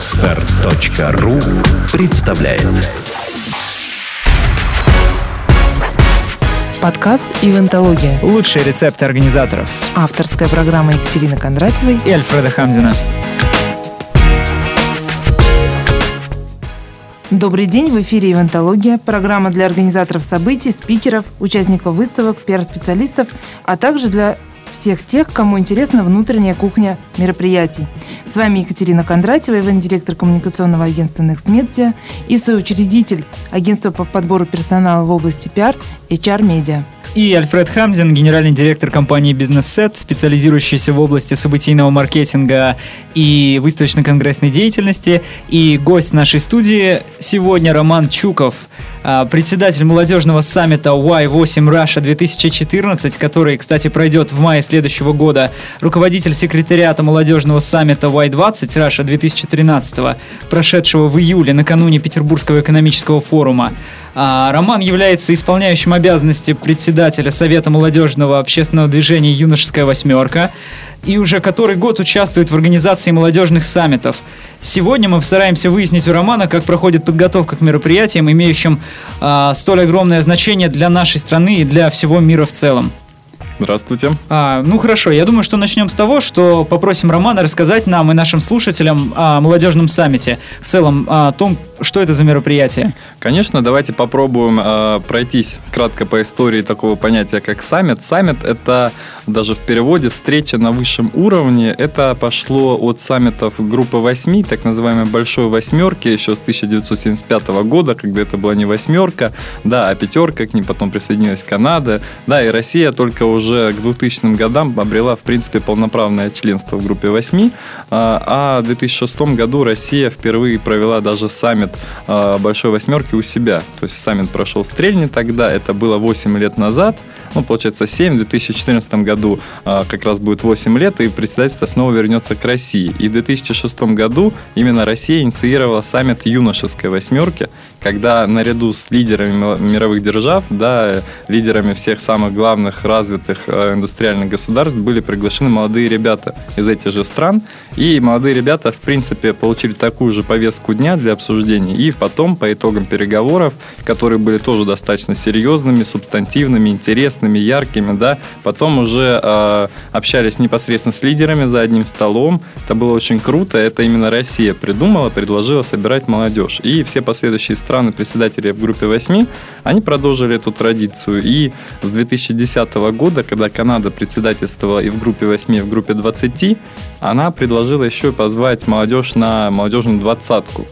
Отстар.ру представляет Подкаст «Ивентология». Лучшие рецепты организаторов. Авторская программа Екатерины Кондратьевой и Альфреда Хамзина. Добрый день, в эфире «Ивентология», программа для организаторов событий, спикеров, участников выставок, пиар-специалистов, а также для всех тех, кому интересна внутренняя кухня мероприятий. С вами Екатерина Кондратьева, ивент-директор коммуникационного агентства Next Media и соучредитель агентства по подбору персонала в области пиар HR Media. И Альфред Хамзин, генеральный директор компании Set, специализирующийся в области событийного маркетинга и выставочно-конгрессной деятельности. И гость нашей студии сегодня Роман Чуков – председатель молодежного саммита Y8 Russia 2014, который, кстати, пройдет в мае следующего года, руководитель секретариата молодежного саммита Y20 Russia 2013, прошедшего в июле накануне Петербургского экономического форума. А, Роман является исполняющим обязанности председателя Совета молодежного общественного движения «Юношеская восьмерка» и уже который год участвует в организации молодежных саммитов. Сегодня мы постараемся выяснить у Романа, как проходит подготовка к мероприятиям, имеющим э, столь огромное значение для нашей страны и для всего мира в целом. Здравствуйте. А, ну хорошо, я думаю, что начнем с того, что попросим Романа рассказать нам и нашим слушателям о молодежном саммите. В целом о том, что это за мероприятие. Конечно, давайте попробуем э, пройтись кратко по истории такого понятия, как саммит. Саммит – это даже в переводе встреча на высшем уровне. Это пошло от саммитов группы восьми, так называемой большой восьмерки, еще с 1975 года, когда это была не восьмерка, да, а пятерка, к ним потом присоединилась Канада, да, и Россия только уже уже к 2000 годам обрела, в принципе, полноправное членство в группе 8, а, а в 2006 году Россия впервые провела даже саммит а, Большой Восьмерки у себя. То есть саммит прошел в Стрельне тогда, это было 8 лет назад, ну, получается 7, в 2014 году а, как раз будет 8 лет, и председательство снова вернется к России. И в 2006 году именно Россия инициировала саммит юношеской восьмерки, когда наряду с лидерами мировых держав, да, лидерами всех самых главных развитых э, индустриальных государств были приглашены молодые ребята из этих же стран. И молодые ребята, в принципе, получили такую же повестку дня для обсуждений. И потом, по итогам переговоров, которые были тоже достаточно серьезными, субстантивными, интересными, яркими, да, потом уже э, общались непосредственно с лидерами за одним столом. Это было очень круто. Это именно Россия придумала, предложила собирать молодежь. И все последующие страны председатели в группе 8, они продолжили эту традицию. И с 2010 года, когда Канада председательствовала и в группе 8, и в группе 20, она предложила еще позвать молодежь на молодежную двадцатку.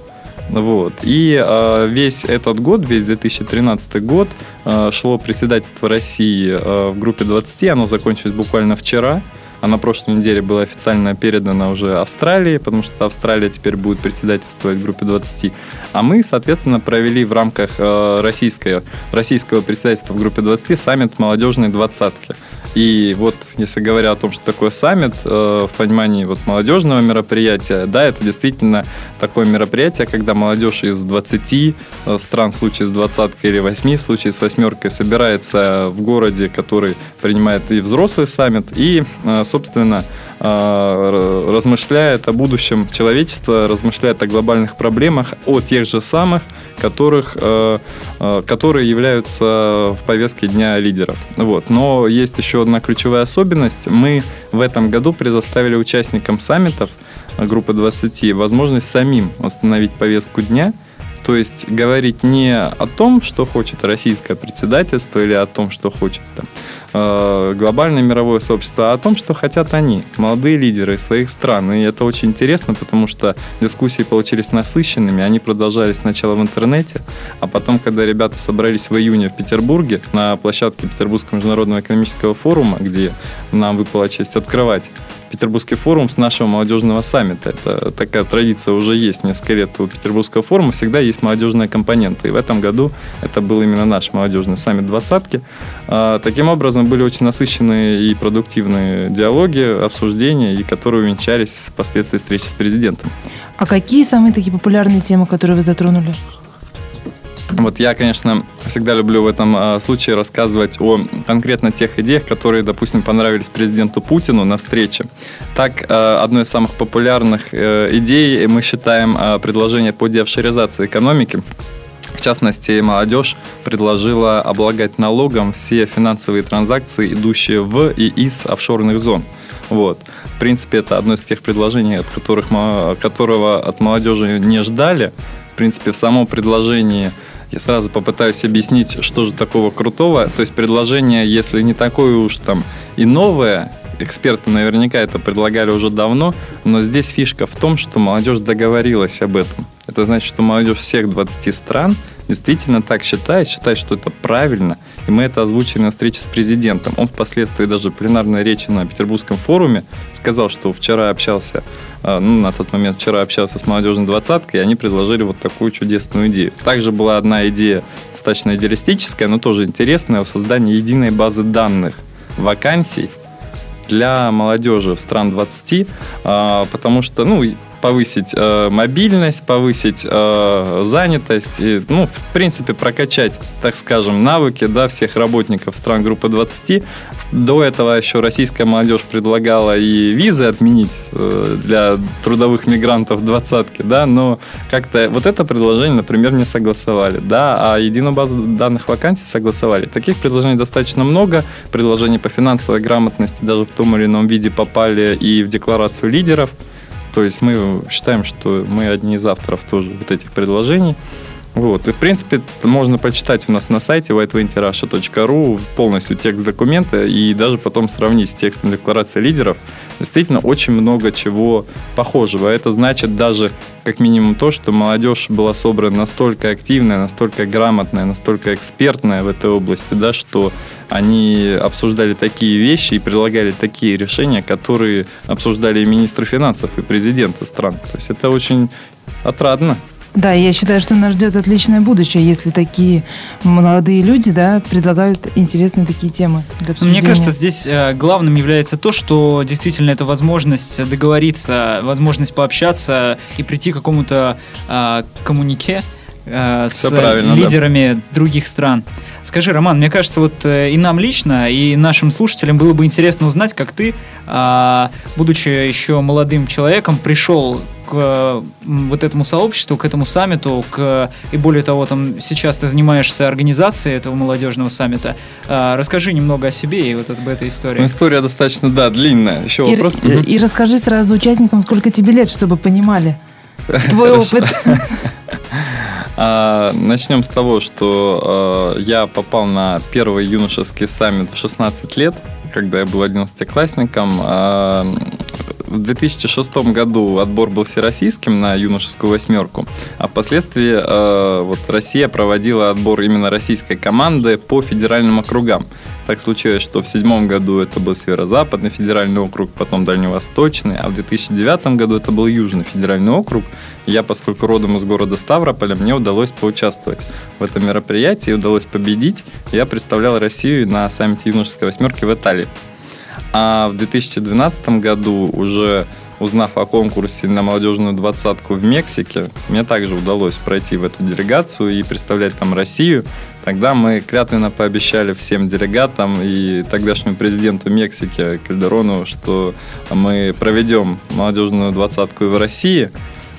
Вот. И э, весь этот год, весь 2013 год, э, шло председательство России э, в группе 20, оно закончилось буквально вчера а на прошлой неделе была официально передана уже Австралии, потому что Австралия теперь будет председательствовать в группе 20. А мы, соответственно, провели в рамках э, российского, российского председательства в группе 20 саммит молодежной двадцатки. И вот, если говоря о том, что такое саммит, э, в понимании вот молодежного мероприятия, да, это действительно такое мероприятие, когда молодежь из 20 э, стран, в случае с двадцаткой или 8, в случае с восьмеркой, собирается в городе, который принимает и взрослый саммит, и, э, собственно, размышляет о будущем человечества, размышляет о глобальных проблемах, о тех же самых, которых, э, э, которые являются в повестке дня лидеров. Вот. Но есть еще одна ключевая особенность. Мы в этом году предоставили участникам саммитов группы 20 возможность самим установить повестку дня – то есть говорить не о том, что хочет российское председательство или о том, что хочет там, э, глобальное мировое сообщество, а о том, что хотят они, молодые лидеры своих стран. И это очень интересно, потому что дискуссии получились насыщенными, они продолжались сначала в интернете, а потом, когда ребята собрались в июне в Петербурге на площадке Петербургского международного экономического форума, где нам выпала честь открывать Петербургский форум с нашего молодежного саммита. Это такая традиция уже есть несколько лет у Петербургского форума. Всегда есть молодежная компонента. И в этом году это был именно наш молодежный саммит двадцатки. А, таким образом, были очень насыщенные и продуктивные диалоги, обсуждения, и которые увенчались впоследствии встречи с президентом. А какие самые такие популярные темы, которые вы затронули? Вот я, конечно, всегда люблю в этом э, случае рассказывать о конкретно тех идеях, которые, допустим, понравились президенту Путину на встрече. Так, э, одной из самых популярных э, идей мы считаем э, предложение по деофшоризации экономики. В частности, молодежь предложила облагать налогом все финансовые транзакции, идущие в и из офшорных зон. Вот. В принципе, это одно из тех предложений, от которых, которого от молодежи не ждали. В принципе, в самом предложении я сразу попытаюсь объяснить, что же такого крутого. То есть предложение, если не такое уж там и новое, эксперты наверняка это предлагали уже давно, но здесь фишка в том, что молодежь договорилась об этом. Это значит, что молодежь всех 20 стран действительно так считает, считает, что это правильно, и мы это озвучили на встрече с президентом. Он впоследствии даже в пленарной речи на Петербургском форуме сказал, что вчера общался, э, ну, на тот момент вчера общался с молодежной двадцаткой, и они предложили вот такую чудесную идею. Также была одна идея достаточно идеалистическая, но тоже интересная, о создании единой базы данных вакансий для молодежи в стран 20, а, потому что, ну, повысить э, мобильность, повысить э, занятость и, ну, в принципе, прокачать, так скажем, навыки да, всех работников стран группы 20. До этого еще российская молодежь предлагала и визы отменить э, для трудовых мигрантов двадцатки, да, но как-то вот это предложение, например, не согласовали, да, а единую базу данных вакансий согласовали. Таких предложений достаточно много, предложений по финансовой грамотности даже в том или ином виде попали и в декларацию лидеров, то есть мы считаем, что мы одни из авторов тоже вот этих предложений. Вот. И, в принципе, можно почитать у нас на сайте whiteventurasha.ru полностью текст документа и даже потом сравнить с текстом декларации лидеров. Действительно, очень много чего похожего. Это значит даже как минимум то, что молодежь была собрана настолько активная, настолько грамотная, настолько экспертная в этой области, да, что они обсуждали такие вещи и предлагали такие решения, которые обсуждали и министры финансов, и президенты стран. То есть это очень отрадно. Да, я считаю, что нас ждет отличное будущее, если такие молодые люди да, предлагают интересные такие темы для обсуждения. Мне кажется, здесь э, главным является то, что действительно это возможность договориться, возможность пообщаться и прийти к какому-то э, коммунике, э, с лидерами да. других стран. Скажи, Роман, мне кажется, вот э, и нам лично, и нашим слушателям было бы интересно узнать, как ты, э, будучи еще молодым человеком, пришел к э, вот этому сообществу, к этому саммиту, к, и более того, там сейчас ты занимаешься организацией этого молодежного саммита. Э, расскажи немного о себе и вот об этой истории. Ну, история достаточно, да, длинная. Еще и, вопрос? И, и расскажи сразу участникам, сколько тебе лет, чтобы понимали твой опыт. А, начнем с того, что а, я попал на первый юношеский саммит в 16 лет, когда я был 11-классником. В 2006 году отбор был всероссийским на юношескую восьмерку, а впоследствии э, вот Россия проводила отбор именно российской команды по федеральным округам. Так случилось, что в седьмом году это был Северо-Западный федеральный округ, потом Дальневосточный, а в 2009 году это был Южный федеральный округ. Я, поскольку родом из города Ставрополя, мне удалось поучаствовать в этом мероприятии, удалось победить. Я представлял Россию на саммите юношеской восьмерки в Италии. А в 2012 году уже узнав о конкурсе на молодежную двадцатку в Мексике, мне также удалось пройти в эту делегацию и представлять там Россию. Тогда мы клятвенно пообещали всем делегатам и тогдашнему президенту Мексики Кальдерону, что мы проведем молодежную двадцатку и в России.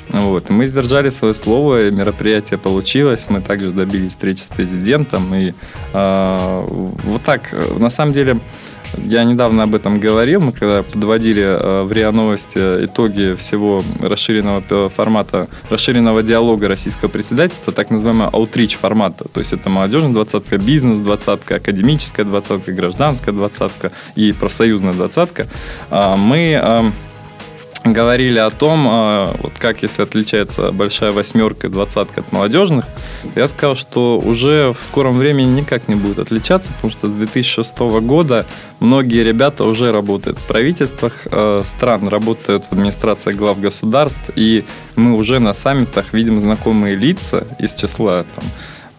Вот. И мы сдержали свое слово, мероприятие получилось, мы также добились встречи с президентом. И э, вот так, на самом деле, я недавно об этом говорил, мы когда подводили э, в РИА Новости итоги всего расширенного формата, расширенного диалога российского председательства, так называемого аутрич формата. То есть это молодежная двадцатка, бизнес двадцатка, академическая двадцатка, гражданская двадцатка и профсоюзная двадцатка. А мы э, говорили о том, а, вот как если отличается большая восьмерка и двадцатка от молодежных, я сказал, что уже в скором времени никак не будет отличаться, потому что с 2006 года многие ребята уже работают в правительствах э, стран, работают в администрации глав государств, и мы уже на саммитах видим знакомые лица из числа там,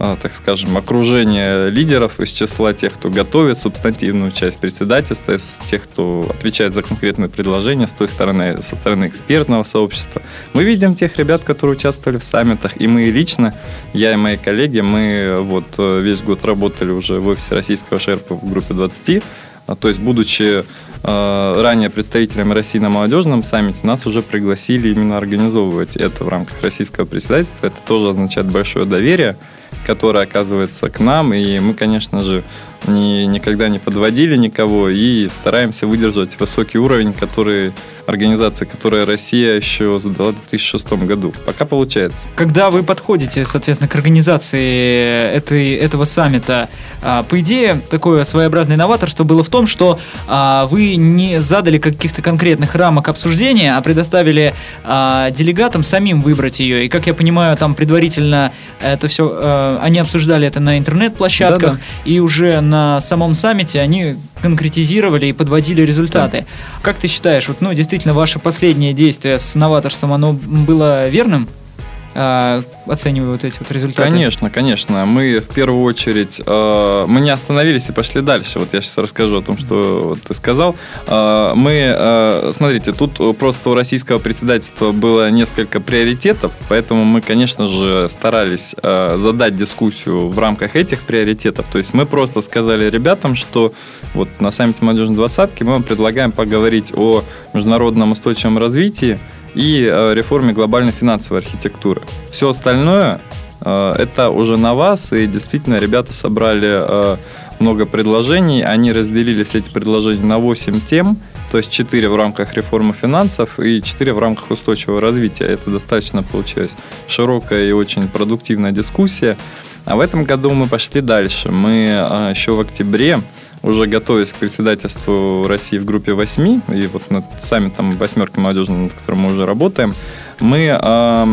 так скажем, окружение лидеров из числа тех, кто готовит субстантивную часть председательства, из тех, кто отвечает за конкретные предложения с той стороны, со стороны экспертного сообщества. Мы видим тех ребят, которые участвовали в саммитах, и мы лично, я и мои коллеги, мы вот э, весь год работали уже в офисе российского шерпа в группе 20, а, то есть, будучи э, ранее представителями России на молодежном саммите, нас уже пригласили именно организовывать это в рамках российского председательства. Это тоже означает большое доверие которая оказывается к нам, и мы, конечно же, ни, никогда не подводили никого и стараемся выдержать высокий уровень, который организации, которая Россия еще задала в 2006 году. Пока получается. Когда вы подходите, соответственно, к организации этой, этого саммита, а, по идее, такое своеобразное новаторство было в том, что а, вы не задали каких-то конкретных рамок обсуждения, а предоставили а, делегатам самим выбрать ее. И, как я понимаю, там предварительно это все, они обсуждали это на интернет-площадках, Да-да. и уже на самом саммите они конкретизировали и подводили результаты. Да. Как ты считаешь, вот, ну, действительно, ваше последнее действие с новаторством, оно было верным? Э, вот эти вот результаты? Конечно, конечно. Мы в первую очередь, э, мы не остановились и пошли дальше. Вот я сейчас расскажу о том, что вот ты сказал. Э, мы, э, смотрите, тут просто у российского председательства было несколько приоритетов, поэтому мы, конечно же, старались э, задать дискуссию в рамках этих приоритетов. То есть мы просто сказали ребятам, что вот на саммите молодежной двадцатки мы вам предлагаем поговорить о международном устойчивом развитии, и э, реформе глобальной финансовой архитектуры. Все остальное э, это уже на вас, и действительно ребята собрали э, много предложений, они разделили все эти предложения на 8 тем, то есть 4 в рамках реформы финансов и 4 в рамках устойчивого развития. Это достаточно получилась широкая и очень продуктивная дискуссия. А в этом году мы пошли дальше. Мы еще в октябре уже готовясь к председательству России в группе 8, и вот над саммитом восьмерки молодежи, над которым мы уже работаем, мы э,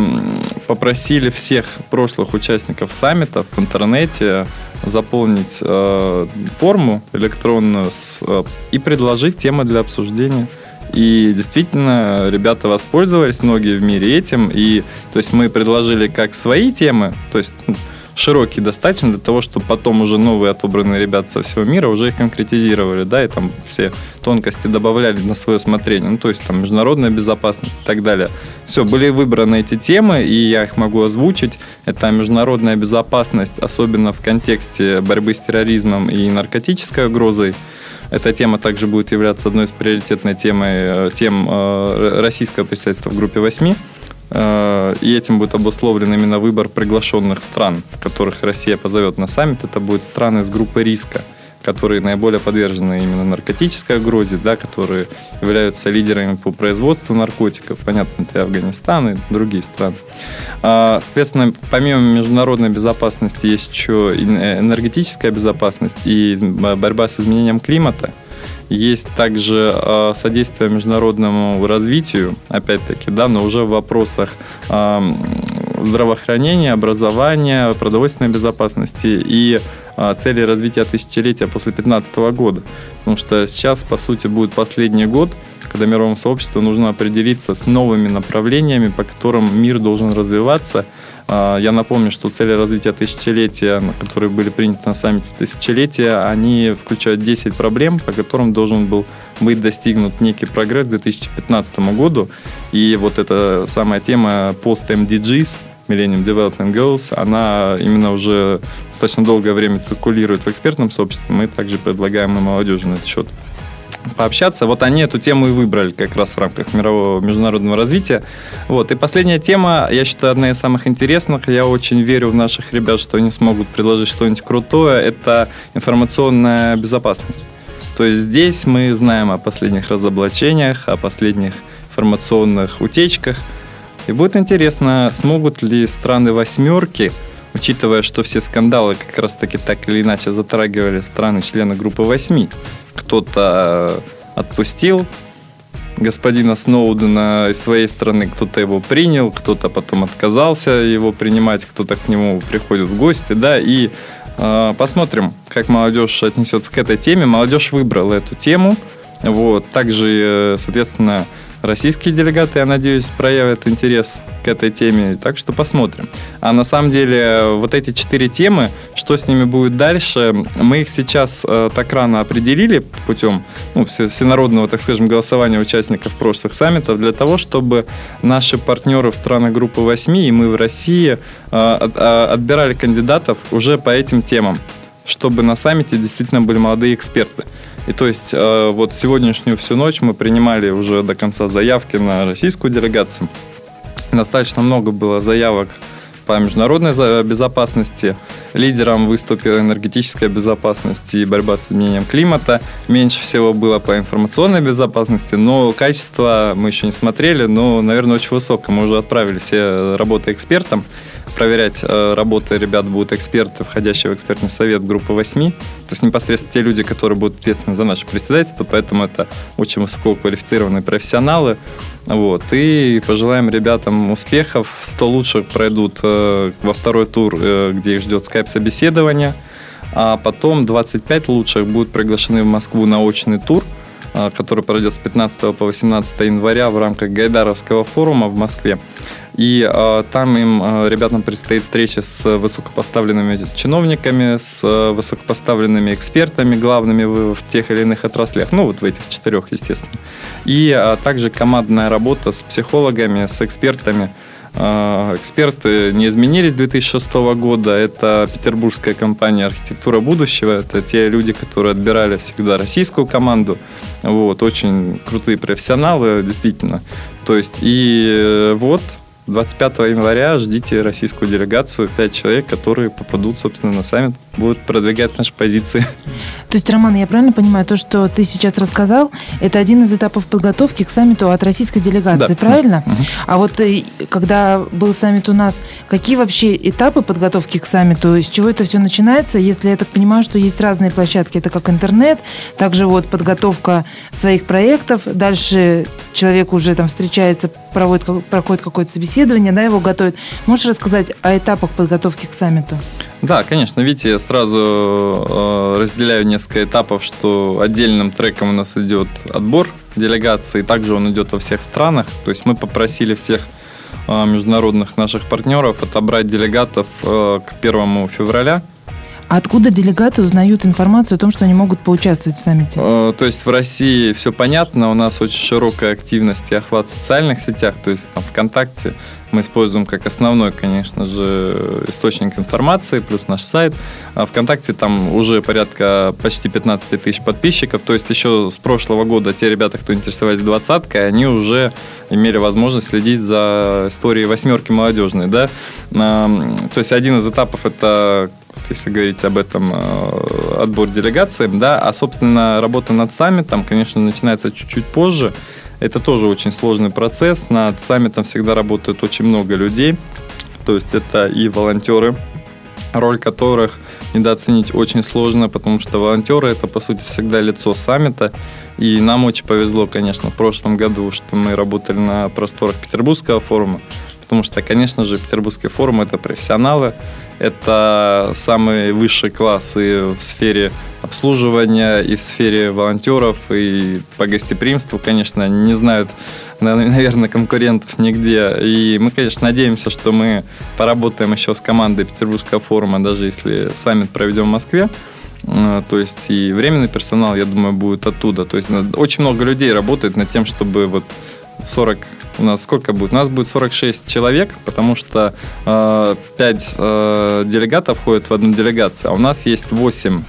попросили всех прошлых участников саммитов в интернете заполнить э, форму электронную с, э, и предложить темы для обсуждения. И действительно, ребята воспользовались, многие в мире этим. И то есть мы предложили как свои темы, то есть ну, широкий достаточно для того, чтобы потом уже новые отобранные ребята со всего мира уже их конкретизировали, да, и там все тонкости добавляли на свое усмотрение, ну, то есть там международная безопасность и так далее. Все, были выбраны эти темы, и я их могу озвучить. Это международная безопасность, особенно в контексте борьбы с терроризмом и наркотической угрозой. Эта тема также будет являться одной из приоритетных тем, э, тем э, российского представительства в группе 8. Э, и этим будет обусловлен именно выбор приглашенных стран, которых Россия позовет на саммит. Это будут страны из группы риска, которые наиболее подвержены именно наркотической угрозе, да, которые являются лидерами по производству наркотиков. Понятно, это Афганистан и другие страны. А, соответственно, помимо международной безопасности есть еще энергетическая безопасность и борьба с изменением климата – есть также э, содействие международному развитию, опять-таки, да, но уже в вопросах э, здравоохранения, образования, продовольственной безопасности и э, цели развития тысячелетия после 2015 года. Потому что сейчас, по сути, будет последний год, когда мировому сообществу нужно определиться с новыми направлениями, по которым мир должен развиваться – а, я напомню, что цели развития тысячелетия, которые были приняты на саммите тысячелетия, они включают 10 проблем, по которым должен был быть достигнут некий прогресс к 2015 году. И вот эта самая тема пост-MDGs, Millennium Development Goals, она именно уже достаточно долгое время циркулирует в экспертном сообществе. Мы также предлагаем и молодежи на этот счет пообщаться. Вот они эту тему и выбрали как раз в рамках мирового международного развития. Вот. И последняя тема, я считаю, одна из самых интересных. Я очень верю в наших ребят, что они смогут предложить что-нибудь крутое. Это информационная безопасность. То есть здесь мы знаем о последних разоблачениях, о последних информационных утечках. И будет интересно, смогут ли страны восьмерки, учитывая, что все скандалы как раз таки так или иначе затрагивали страны-члены группы восьми, кто-то отпустил господина Сноудена из своей страны, кто-то его принял, кто-то потом отказался его принимать, кто-то к нему приходит в гости, да, и э, посмотрим, как молодежь отнесется к этой теме. Молодежь выбрала эту тему, вот, также, э, соответственно, российские делегаты, я надеюсь, проявят интерес к этой теме. Так что посмотрим. А на самом деле вот эти четыре темы, что с ними будет дальше, мы их сейчас э, так рано определили путем ну, всенародного, так скажем, голосования участников прошлых саммитов для того, чтобы наши партнеры в странах группы 8 и мы в России э, э, отбирали кандидатов уже по этим темам чтобы на саммите действительно были молодые эксперты. И то есть э, вот сегодняшнюю всю ночь мы принимали уже до конца заявки на российскую делегацию. Достаточно много было заявок по международной безопасности. Лидером выступила энергетическая безопасность и борьба с изменением климата. Меньше всего было по информационной безопасности, но качество мы еще не смотрели, но, наверное, очень высокое. Мы уже отправили все работы экспертам проверять э, работы ребят будут эксперты, входящие в экспертный совет группы 8. То есть непосредственно те люди, которые будут ответственны за наше председательство, поэтому это очень высококвалифицированные профессионалы. Вот. И пожелаем ребятам успехов. 100 лучших пройдут э, во второй тур, э, где их ждет скайп-собеседование. А потом 25 лучших будут приглашены в Москву на очный тур который пройдет с 15 по 18 января в рамках Гайдаровского форума в Москве. И э, там им, э, ребятам, предстоит встреча с высокопоставленными чиновниками, с э, высокопоставленными экспертами, главными в, в тех или иных отраслях, ну вот в этих четырех, естественно. И э, также командная работа с психологами, с экспертами. Э, эксперты не изменились с 2006 года. Это петербургская компания «Архитектура будущего». Это те люди, которые отбирали всегда российскую команду. Вот, очень крутые профессионалы, действительно. То есть, и э, вот 25 января ждите российскую делегацию, пять человек, которые попадут, собственно, на саммит, будут продвигать наши позиции. То есть, Роман, я правильно понимаю, то, что ты сейчас рассказал, это один из этапов подготовки к саммиту от российской делегации, да. правильно? Угу. А вот э, когда был саммит у нас, какие вообще этапы подготовки к саммиту, с чего это все начинается? Если я так понимаю, что есть разные площадки, это как интернет, также вот подготовка своих проектов, дальше человек уже там встречается, проводит, проходит какое-то собеседование, да, его готовит. Можешь рассказать о этапах подготовки к саммиту? Да, конечно. Видите, я сразу э, разделяю несколько этапов, что отдельным треком у нас идет отбор делегации, также он идет во всех странах. То есть мы попросили всех э, международных наших партнеров отобрать делегатов э, к 1 февраля откуда делегаты узнают информацию о том, что они могут поучаствовать в саммите? Э, то есть в России все понятно, у нас очень широкая активность и охват в социальных сетях, то есть там ВКонтакте мы используем как основной, конечно же, источник информации, плюс наш сайт. А ВКонтакте там уже порядка почти 15 тысяч подписчиков, то есть еще с прошлого года те ребята, кто интересовались двадцаткой, они уже имели возможность следить за историей восьмерки молодежной, да. То есть один из этапов это если говорить об этом, э, отбор делегации, да, а, собственно, работа над саммитом, конечно, начинается чуть-чуть позже. Это тоже очень сложный процесс. Над саммитом всегда работает очень много людей. То есть это и волонтеры, роль которых недооценить очень сложно, потому что волонтеры это, по сути, всегда лицо саммита. И нам очень повезло, конечно, в прошлом году, что мы работали на просторах Петербургского форума, потому что, конечно же, Петербургский форум – это профессионалы, это самый высший класс и в сфере обслуживания, и в сфере волонтеров, и по гостеприимству, конечно, не знают, наверное, конкурентов нигде. И мы, конечно, надеемся, что мы поработаем еще с командой Петербургского форума, даже если саммит проведем в Москве. Э, то есть и временный персонал, я думаю, будет оттуда. То есть очень много людей работает над тем, чтобы вот 40 у нас сколько будет? У нас будет 46 человек, потому что э, 5 э, делегатов входят в одну делегацию, а у нас есть 8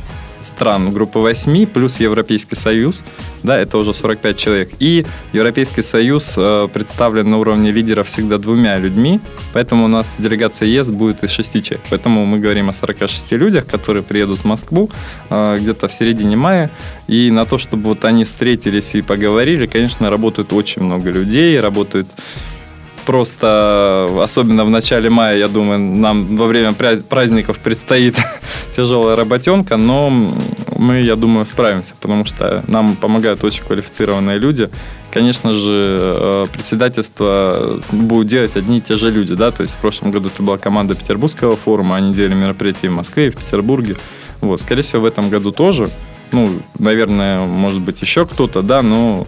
стран группы 8 плюс Европейский Союз, да, это уже 45 человек. И Европейский Союз э, представлен на уровне лидеров всегда двумя людьми, поэтому у нас делегация ЕС будет из 6 человек. Поэтому мы говорим о 46 людях, которые приедут в Москву э, где-то в середине мая. И на то, чтобы вот они встретились и поговорили, конечно, работают очень много людей, работают просто, особенно в начале мая, я думаю, нам во время праздников предстоит тяжелая работенка, но мы, я думаю, справимся, потому что нам помогают очень квалифицированные люди. Конечно же, э, председательство будут делать одни и те же люди, да, то есть в прошлом году это была команда Петербургского форума, они делали мероприятия в Москве и в Петербурге. Вот, скорее всего, в этом году тоже. Ну, наверное, может быть, еще кто-то, да, но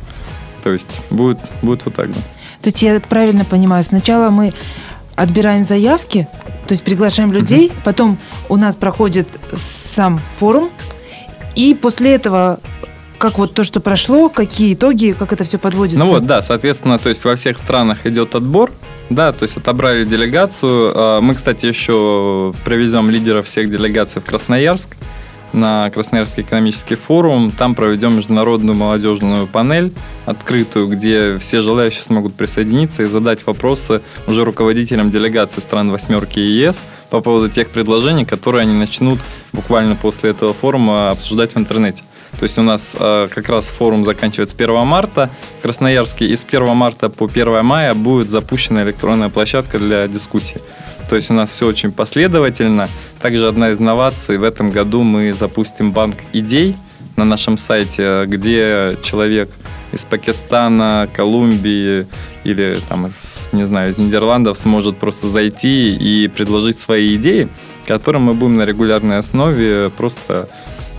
То есть будет, будет вот так, да. То есть я правильно понимаю, сначала мы отбираем заявки, то есть приглашаем людей, mm-hmm. потом у нас проходит сам форум, и после этого как вот то, что прошло, какие итоги, как это все подводится? Ну вот, да, соответственно, то есть во всех странах идет отбор, да, то есть отобрали делегацию. А, мы, кстати, еще привезем лидеров всех делегаций в Красноярск на Красноярский экономический форум. Там проведем международную молодежную панель открытую, где все желающие смогут присоединиться и задать вопросы уже руководителям делегации стран восьмерки ЕС по поводу тех предложений, которые они начнут буквально после этого форума обсуждать в интернете. То есть у нас э, как раз форум заканчивается 1 марта в Красноярске, и с 1 марта по 1 мая будет запущена электронная площадка для дискуссий. То есть у нас все очень последовательно. Также одна из инноваций, в этом году мы запустим банк идей на нашем сайте, где человек из Пакистана, Колумбии или там из, не знаю, из Нидерландов сможет просто зайти и предложить свои идеи, которые мы будем на регулярной основе просто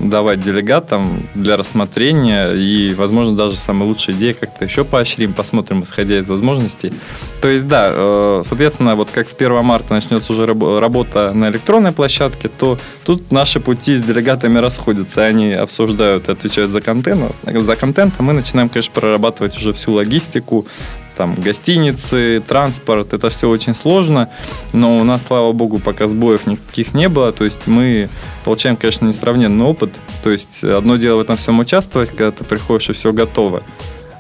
давать делегатам для рассмотрения и, возможно, даже самые лучшие идеи как-то еще поощрим, посмотрим, исходя из возможностей. То есть, да, э, соответственно, вот как с 1 марта начнется уже работа на электронной площадке, то тут наши пути с делегатами расходятся. Они обсуждают отвечают за контент. За контент, а мы начинаем, конечно, прорабатывать уже всю логистику, там гостиницы, транспорт, это все очень сложно, но у нас, слава богу, пока сбоев никаких не было, то есть мы получаем, конечно, несравненный опыт, то есть одно дело в этом всем участвовать, когда ты приходишь и все готово,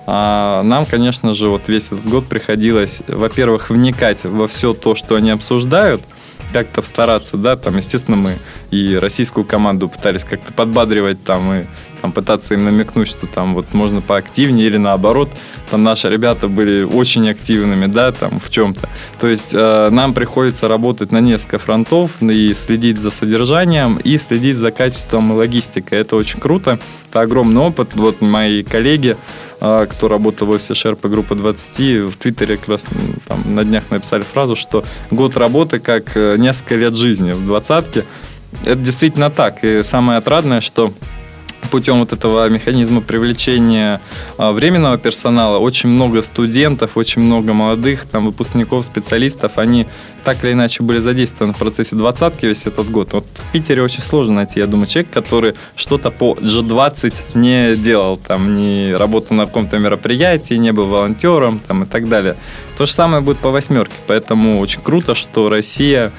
а нам, конечно же, вот весь этот год приходилось, во-первых, вникать во все то, что они обсуждают, как-то стараться, да, там, естественно, мы и российскую команду пытались как-то подбадривать там и там, пытаться им намекнуть, что там вот можно поактивнее или наоборот, там наши ребята были очень активными, да, там в чем-то. То есть э, нам приходится работать на несколько фронтов и следить за содержанием и следить за качеством и логистикой. Это очень круто, это огромный опыт. Вот мои коллеги, э, кто работал в офисе Шерпа группа 20, в Твиттере как раз там, на днях написали фразу, что год работы как э, несколько лет жизни в двадцатке. Это действительно так. И самое отрадное, что путем вот этого механизма привлечения а, временного персонала очень много студентов, очень много молодых там выпускников, специалистов, они так или иначе были задействованы в процессе двадцатки весь этот год. Вот в Питере очень сложно найти, я думаю, человек, который что-то по G20 не делал, там, не работал на каком-то мероприятии, не был волонтером там, и так далее. То же самое будет по восьмерке, поэтому очень круто, что Россия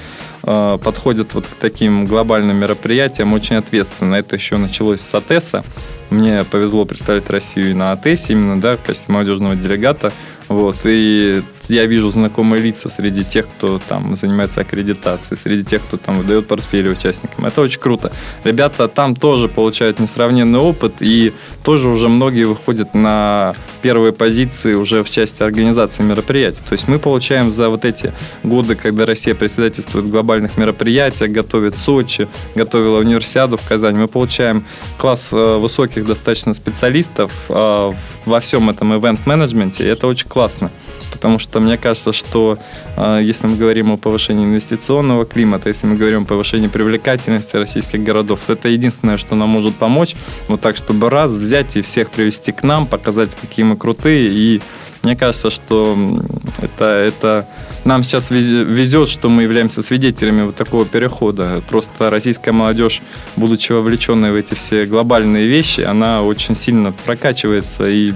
Э, подходят вот к таким глобальным мероприятиям очень ответственно. Это еще началось с АТЭСа. Мне повезло представить Россию и на АТЭСе, именно да, в качестве молодежного делегата. Вот, и я вижу знакомые лица среди тех, кто там занимается аккредитацией, среди тех, кто там выдает портфели участникам. Это очень круто. Ребята там тоже получают несравненный опыт, и тоже уже многие выходят на первые позиции уже в части организации мероприятий. То есть мы получаем за вот эти годы, когда Россия председательствует в глобальных мероприятиях, готовит Сочи, готовила универсиаду в Казани, мы получаем класс э, высоких достаточно специалистов э, во всем этом ивент-менеджменте, это очень классно потому что мне кажется, что э, если мы говорим о повышении инвестиционного климата, если мы говорим о повышении привлекательности российских городов, то это единственное, что нам может помочь, вот так, чтобы раз взять и всех привести к нам, показать, какие мы крутые, и мне кажется, что это, это нам сейчас везет, что мы являемся свидетелями вот такого перехода. Просто российская молодежь, будучи вовлеченной в эти все глобальные вещи, она очень сильно прокачивается и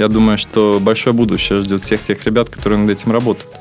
я думаю, что большое будущее ждет всех тех ребят, которые над этим работают.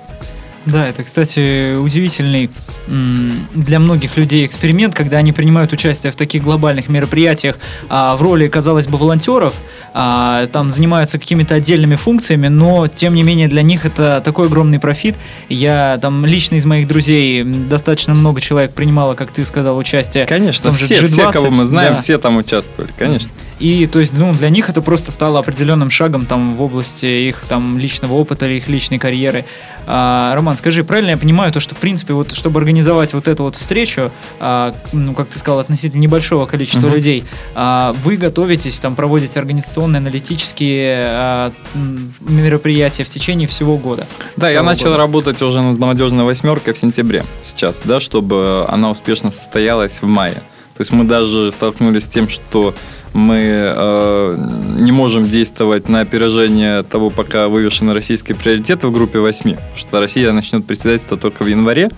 Да, это, кстати, удивительный для многих людей эксперимент, когда они принимают участие в таких глобальных мероприятиях а, в роли, казалось бы, волонтеров, а, там занимаются какими-то отдельными функциями, но тем не менее для них это такой огромный профит. Я там лично из моих друзей достаточно много человек принимало, как ты сказал, участие. Конечно, в том все, же G20, все, кого мы знаем, да. все там участвовали, конечно. И то есть, ну, для них это просто стало определенным шагом там в области их там личного опыта или их личной карьеры. А, Роман, скажи, правильно я понимаю то, что в принципе вот чтобы организовать вот эту вот встречу, а, ну, как ты сказал, относительно небольшого количества угу. людей, а, вы готовитесь, там проводите организационные, аналитические а, мероприятия в течение всего года? Да, я начал года. работать уже над молодежной восьмеркой в сентябре сейчас, да, чтобы она успешно состоялась в мае. То есть мы даже столкнулись с тем, что мы э, не можем действовать на опережение того, пока вывешены российские приоритеты в группе 8, потому что Россия начнет председательство только в январе,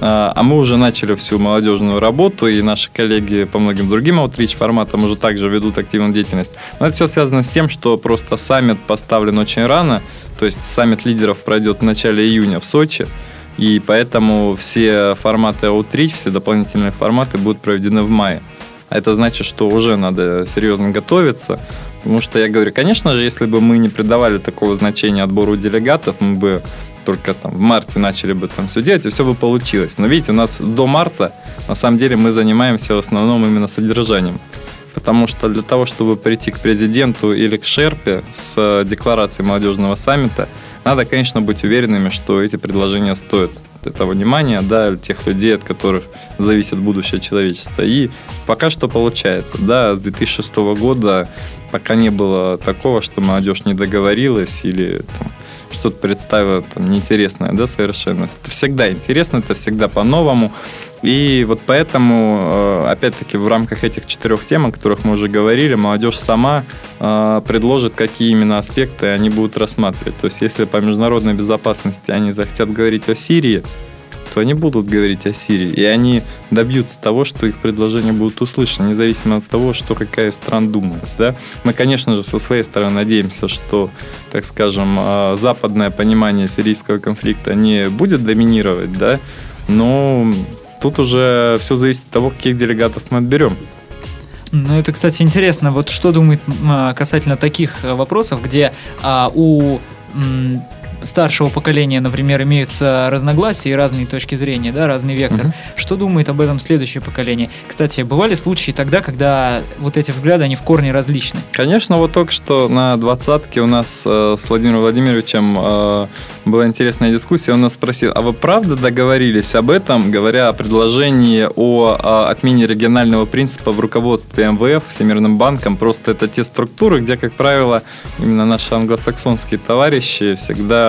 а, а мы уже начали всю молодежную работу, и наши коллеги по многим другим аутрич форматам уже также ведут активную деятельность. Но это все связано с тем, что просто саммит поставлен очень рано, то есть саммит лидеров пройдет в начале июня в Сочи, и поэтому все форматы аутрич, все дополнительные форматы будут проведены в мае. А это значит, что уже надо серьезно готовиться, потому что я говорю, конечно же, если бы мы не придавали такого значения отбору делегатов, мы бы только там в марте начали бы там все делать, и все бы получилось. Но видите, у нас до марта, на самом деле, мы занимаемся в основном именно содержанием. Потому что для того, чтобы прийти к президенту или к Шерпе с декларацией молодежного саммита, надо, конечно, быть уверенными, что эти предложения стоят этого внимания, да, тех людей, от которых зависит будущее человечества. И пока что получается, да, с 2006 года пока не было такого, что молодежь не договорилась или что-то представила там неинтересное, да, совершенно. Это всегда интересно, это всегда по-новому. И вот поэтому, э, опять-таки, в рамках этих четырех тем, о которых мы уже говорили, молодежь сама э, предложит, какие именно аспекты они будут рассматривать. То есть, если по международной безопасности они захотят говорить о Сирии, то они будут говорить о Сирии, и они добьются того, что их предложения будут услышаны, независимо от того, что какая из стран думает. Да? Мы, конечно же, со своей стороны надеемся, что, так скажем, а, западное понимание сирийского конфликта не будет доминировать, да? но тут уже все зависит от того, каких делегатов мы отберем. Ну, это, кстати, интересно. Вот что думает касательно таких э, вопросов, где а, у старшего поколения, например, имеются разногласия и разные точки зрения, да, разный вектор. Угу. Что думает об этом следующее поколение? Кстати, бывали случаи тогда, когда вот эти взгляды, они в корне различны? Конечно, вот только что на двадцатке у нас э, с Владимиром Владимировичем э, была интересная дискуссия. Он нас спросил, а вы правда договорились об этом, говоря о предложении о, о отмене регионального принципа в руководстве МВФ, Всемирным банком? Просто это те структуры, где, как правило, именно наши англосаксонские товарищи всегда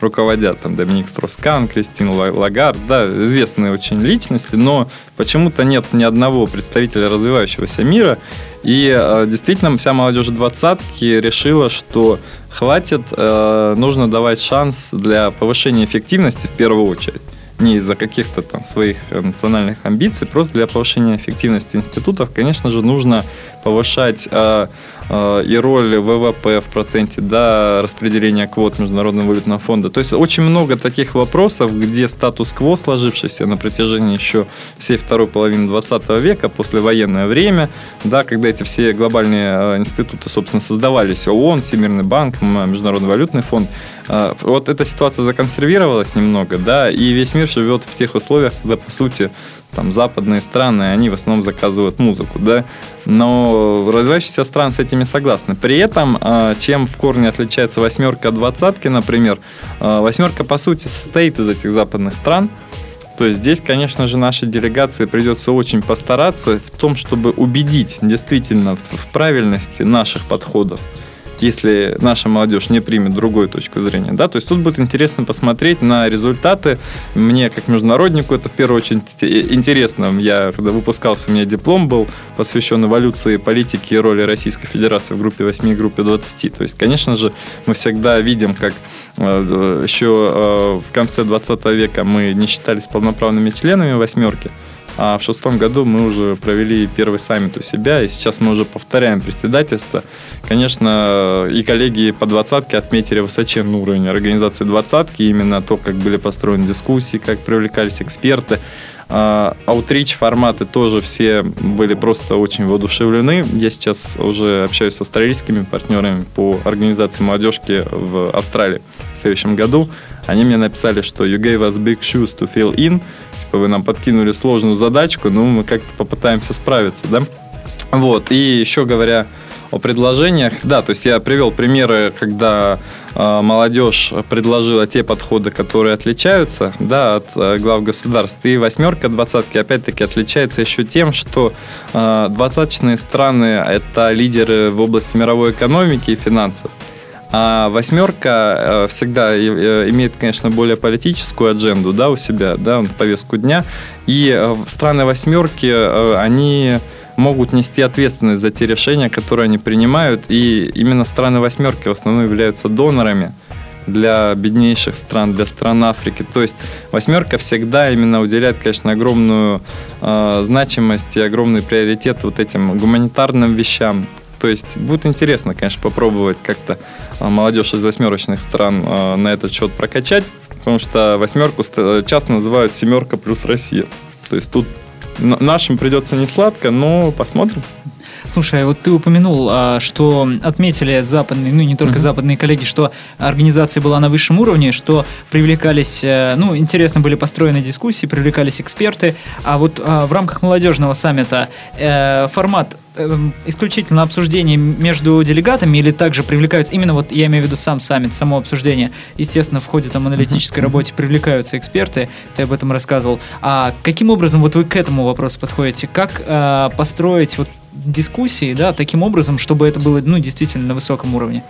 руководят, там, Доминик Строскан, Кристин Лагард, да, известные очень личности, но почему-то нет ни одного представителя развивающегося мира, и э, действительно вся молодежь двадцатки решила, что хватит, э, нужно давать шанс для повышения эффективности в первую очередь. Не из-за каких-то там своих э, национальных амбиций, просто для повышения эффективности институтов, конечно же, нужно повышать э, и роль ВВП в проценте да, распределения квот Международного валютного фонда. То есть очень много таких вопросов, где статус-кво сложившийся на протяжении еще всей второй половины 20 века, послевоенное время, да, когда эти все глобальные э, институты, собственно, создавались, ООН, Всемирный банк, Международный валютный фонд, э, вот эта ситуация законсервировалась немного, да, и весь мир живет в тех условиях, когда, по сути, там западные страны, они в основном заказывают музыку, да, но развивающиеся страны с этими согласны. При этом, а, чем в корне отличается восьмерка от двадцатки, например, а, восьмерка, по сути, состоит из этих западных стран, то есть здесь, конечно же, нашей делегации придется очень постараться в том, чтобы убедить действительно в правильности наших подходов если наша молодежь не примет другую точку зрения. Да? То есть тут будет интересно посмотреть на результаты. Мне, как международнику, это в первую очередь интересно. Я, когда выпускался, у меня диплом был посвящен эволюции политики и роли Российской Федерации в группе 8 и группе 20. То есть, конечно же, мы всегда видим, как э, еще э, в конце 20 века мы не считались полноправными членами восьмерки. А в шестом году мы уже провели первый саммит у себя, и сейчас мы уже повторяем председательство. Конечно, и коллеги по двадцатке отметили высоченный уровень организации двадцатки, именно то, как были построены дискуссии, как привлекались эксперты. Аутрич форматы тоже все были просто очень воодушевлены. Я сейчас уже общаюсь с австралийскими партнерами по организации молодежки в Австралии в следующем году. Они мне написали, что you gave us big shoes to fill in. Типа вы нам подкинули сложную задачку, но мы как-то попытаемся справиться, да? Вот. И еще говоря о предложениях. Да, то есть я привел примеры, когда э, молодежь предложила те подходы, которые отличаются да, от э, глав государств. И восьмерка двадцатки опять-таки отличается еще тем, что э, двадцаточные страны – это лидеры в области мировой экономики и финансов. А восьмерка э, всегда э, имеет, конечно, более политическую адженду да, у себя, да, повестку дня. И э, страны восьмерки, они могут нести ответственность за те решения, которые они принимают. И именно страны восьмерки в основном являются донорами для беднейших стран, для стран Африки. То есть восьмерка всегда именно уделяет, конечно, огромную э, значимость и огромный приоритет вот этим гуманитарным вещам. То есть будет интересно, конечно, попробовать как-то молодежь из восьмерочных стран э, на этот счет прокачать, потому что восьмерку часто называют семерка плюс Россия. То есть тут нашим придется не сладко, но посмотрим. Слушай, вот ты упомянул, а, что отметили западные, ну не только mm-hmm. западные коллеги, что организация была на высшем уровне, что привлекались, э, ну интересно были построены дискуссии, привлекались эксперты, а вот а, в рамках молодежного саммита э, формат исключительно обсуждение между делегатами или также привлекаются, именно вот я имею в виду сам саммит, само обсуждение, естественно, в ходе там аналитической работе привлекаются эксперты, ты об этом рассказывал. А каким образом вот вы к этому вопросу подходите? Как э, построить вот дискуссии, да, таким образом, чтобы это было, ну, действительно на высоком уровне?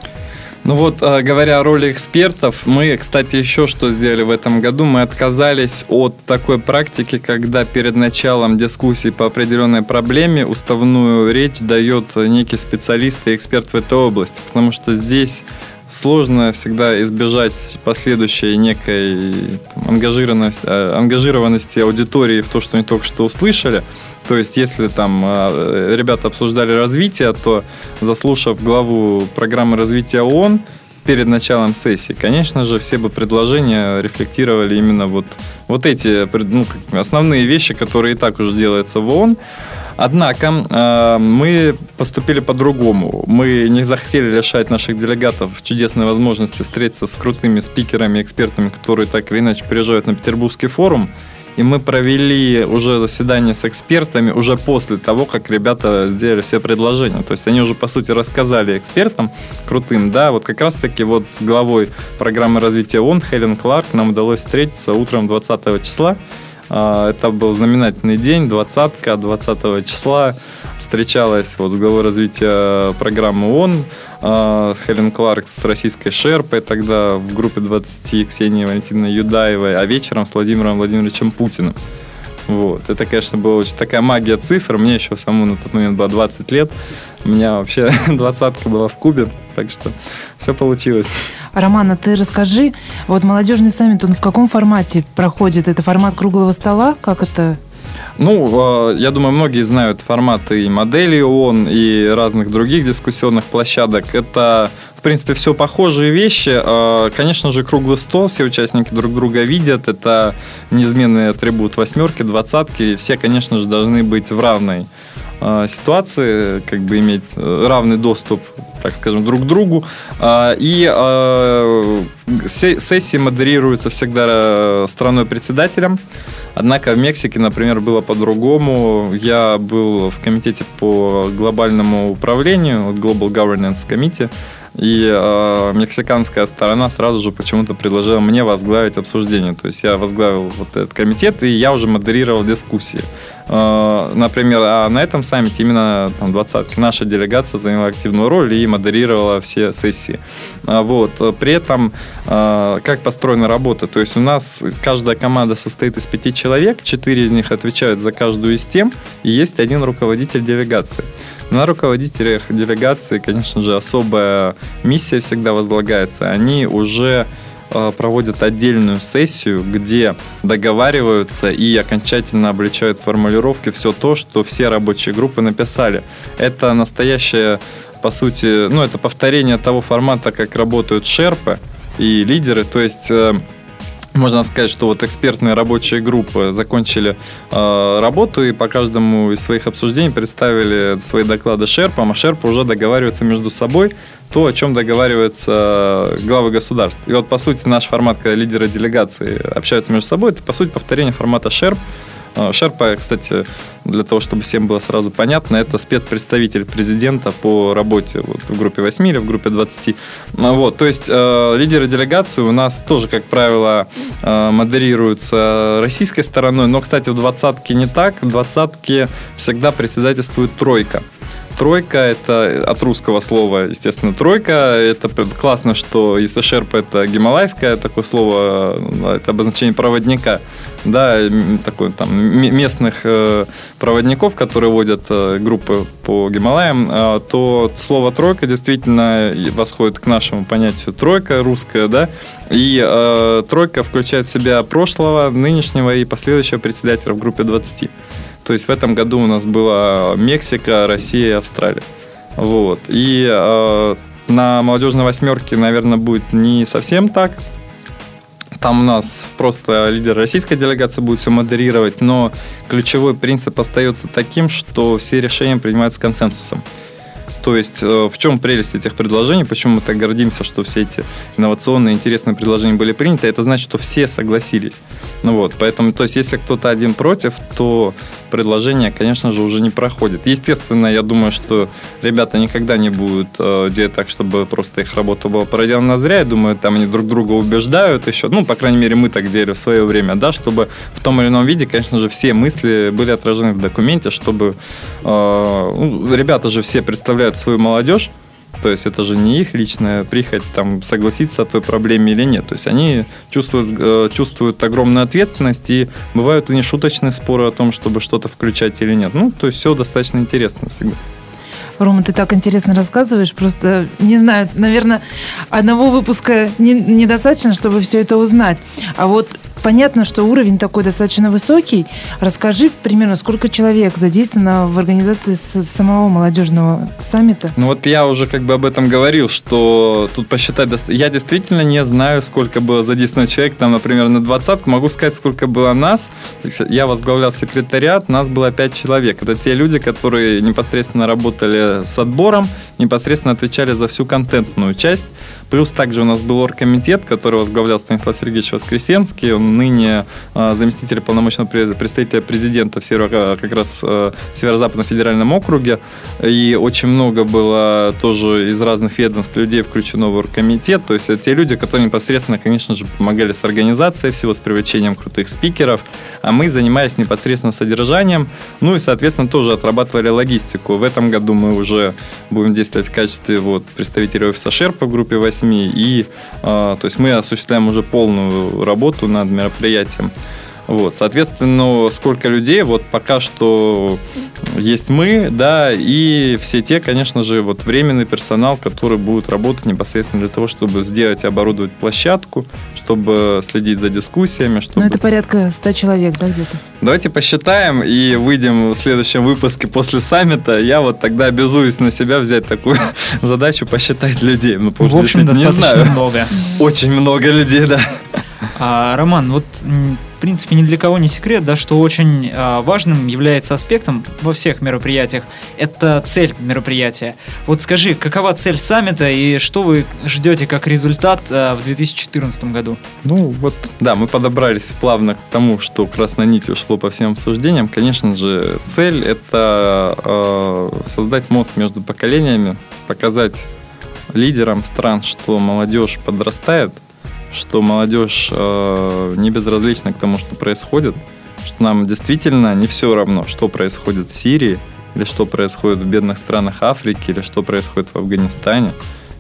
Ну вот, э, говоря о роли экспертов, мы, кстати, еще что сделали в этом году, мы отказались от такой практики, когда перед началом дискуссии по определенной проблеме уставную речь дает некий специалист и эксперт в этой области, потому что здесь сложно всегда избежать последующей некой ангажированности, э, ангажированности аудитории в то, что они только что услышали. То есть, если там э, ребята обсуждали развитие, то заслушав главу программы развития ООН перед началом сессии, конечно же, все бы предложения рефлектировали именно вот, вот эти ну, основные вещи, которые и так уже делаются в ООН. Однако э, мы поступили по-другому. Мы не захотели лишать наших делегатов чудесной возможности встретиться с крутыми спикерами, экспертами, которые так или иначе приезжают на Петербургский форум и мы провели уже заседание с экспертами уже после того, как ребята сделали все предложения. То есть они уже, по сути, рассказали экспертам крутым, да, вот как раз-таки вот с главой программы развития ООН Хелен Кларк нам удалось встретиться утром 20 числа. А, это был знаменательный день, 20 20 числа встречалась вот с главой развития программы ООН а, Хелен Кларк с российской Шерпой, тогда в группе 20 Ксении Валентиновной Юдаевой, а вечером с Владимиром Владимировичем Путиным. Вот. Это, конечно, была очень такая магия цифр. Мне еще самому на тот момент было 20 лет. У меня вообще двадцатка была в Кубе, так что все получилось. Романа, ты расскажи, вот молодежный саммит, он в каком формате проходит? Это формат круглого стола? Как это ну, а, я думаю, многие знают форматы и модели ООН, и разных других дискуссионных площадок. Это, в принципе, все похожие вещи. А, конечно же, круглый стол, все участники друг друга видят. Это неизменный атрибут восьмерки, двадцатки. Все, конечно же, должны быть в равной ситуации, как бы иметь э, равный доступ, так скажем, друг к другу. И сессии модерируются всегда э, страной-председателем. Однако в Мексике, например, было по-другому. Я был в комитете по глобальному управлению, Global Governance Committee, и э, мексиканская сторона сразу же почему-то предложила мне возглавить обсуждение. То есть я возглавил вот этот комитет, и я уже модерировал дискуссии. Э, например, а на этом саммите именно там, 20 наша делегация заняла активную роль и модерировала все сессии. Э, вот. При этом, э, как построена работа? То есть у нас каждая команда состоит из пяти человек, четыре из них отвечают за каждую из тем, и есть один руководитель делегации. На руководителях делегации, конечно же, особая миссия всегда возлагается. Они уже э, проводят отдельную сессию, где договариваются и окончательно обличают формулировки все то, что все рабочие группы написали. Это настоящее, по сути, ну, это повторение того формата, как работают шерпы и лидеры. То есть э, можно сказать, что вот экспертные рабочие группы закончили э, работу и по каждому из своих обсуждений представили свои доклады шерпам, а шерпы уже договариваются между собой то, о чем договариваются главы государств. И вот, по сути, наш формат, когда лидеры делегации общаются между собой, это, по сути, повторение формата шерп, Шерпа, кстати, для того, чтобы всем было сразу понятно, это спецпредставитель президента по работе вот, в группе 8 или в группе 20. А, вот, то есть э, лидеры делегации у нас тоже, как правило, э, модерируются российской стороной, но, кстати, в двадцатке не так. В двадцатке всегда председательствует тройка. Тройка – это от русского слова, естественно, тройка. Это классно, что если шерпа – это гималайское такое слово, это обозначение проводника, да, такой там местных э, проводников, которые водят э, группы по Гималаям, э, то слово тройка действительно восходит к нашему понятию тройка русская, да, и э, тройка включает в себя прошлого, нынешнего и последующего председателя в группе 20. То есть в этом году у нас была Мексика, Россия, Австралия. Вот. И э, на молодежной восьмерке, наверное, будет не совсем так. Там у нас просто лидер российской делегации будет все модерировать, но ключевой принцип остается таким, что все решения принимаются консенсусом. То есть э, в чем прелесть этих предложений, почему мы так гордимся, что все эти инновационные, интересные предложения были приняты, это значит, что все согласились. Ну вот, поэтому, то есть если кто-то один против, то предложение, конечно же, уже не проходит. Естественно, я думаю, что ребята никогда не будут э, делать так, чтобы просто их работа была проделана зря. Я думаю, там они друг друга убеждают еще. Ну, по крайней мере, мы так делали в свое время, да, чтобы в том или ином виде, конечно же, все мысли были отражены в документе, чтобы э, ну, ребята же все представляют свою молодежь, то есть это же не их личная прихоть там согласиться о той проблеме или нет. То есть они чувствуют, э, чувствуют огромную ответственность и бывают и нешуточные споры о том, чтобы что-то включать или нет. Ну, то есть все достаточно интересно всегда. Рома, ты так интересно рассказываешь, просто не знаю, наверное, одного выпуска не, недостаточно, чтобы все это узнать. А вот понятно, что уровень такой достаточно высокий. Расскажи примерно, сколько человек задействовано в организации самого молодежного саммита? Ну вот я уже как бы об этом говорил, что тут посчитать... Я действительно не знаю, сколько было задействовано человек, там, например, на 20 Могу сказать, сколько было нас. Я возглавлял секретариат, нас было 5 человек. Это те люди, которые непосредственно работали с отбором, непосредственно отвечали за всю контентную часть. Плюс также у нас был оргкомитет, который возглавлял Станислав Сергеевич Воскресенский. Он ныне а, заместитель полномочного представителя президента в северо, как раз в Северо-Западном федеральном округе. И очень много было тоже из разных ведомств людей включено в оргкомитет. То есть это те люди, которые непосредственно, конечно же, помогали с организацией всего, с привлечением крутых спикеров. А мы занимались непосредственно содержанием. Ну и, соответственно, тоже отрабатывали логистику. В этом году мы уже будем действовать в качестве вот, представителей офиса Шерпа в группе 8 СМИ. И, а, то есть мы осуществляем уже полную работу над мероприятием. Вот, соответственно, сколько людей, вот пока что есть мы, да, и все те, конечно же, вот временный персонал, который будет работать непосредственно для того, чтобы сделать и оборудовать площадку, чтобы следить за дискуссиями. Чтобы... Ну, это порядка 100 человек, да, где-то? Давайте посчитаем и выйдем в следующем выпуске после саммита. Я вот тогда обязуюсь на себя взять такую задачу посчитать людей. Ну, в общем, достаточно не знаю. много. Очень много людей, да. А, Роман, вот в принципе ни для кого не секрет, да, что очень а, важным является аспектом во всех мероприятиях это цель мероприятия. Вот скажи, какова цель саммита и что вы ждете как результат а, в 2014 году? Ну вот, да, мы подобрались плавно к тому, что красной нитью шло по всем обсуждениям. Конечно же, цель это э, создать мост между поколениями, показать лидерам стран, что молодежь подрастает – что молодежь э, не безразлична к тому, что происходит, что нам действительно не все равно, что происходит в Сирии, или что происходит в бедных странах Африки, или что происходит в Афганистане,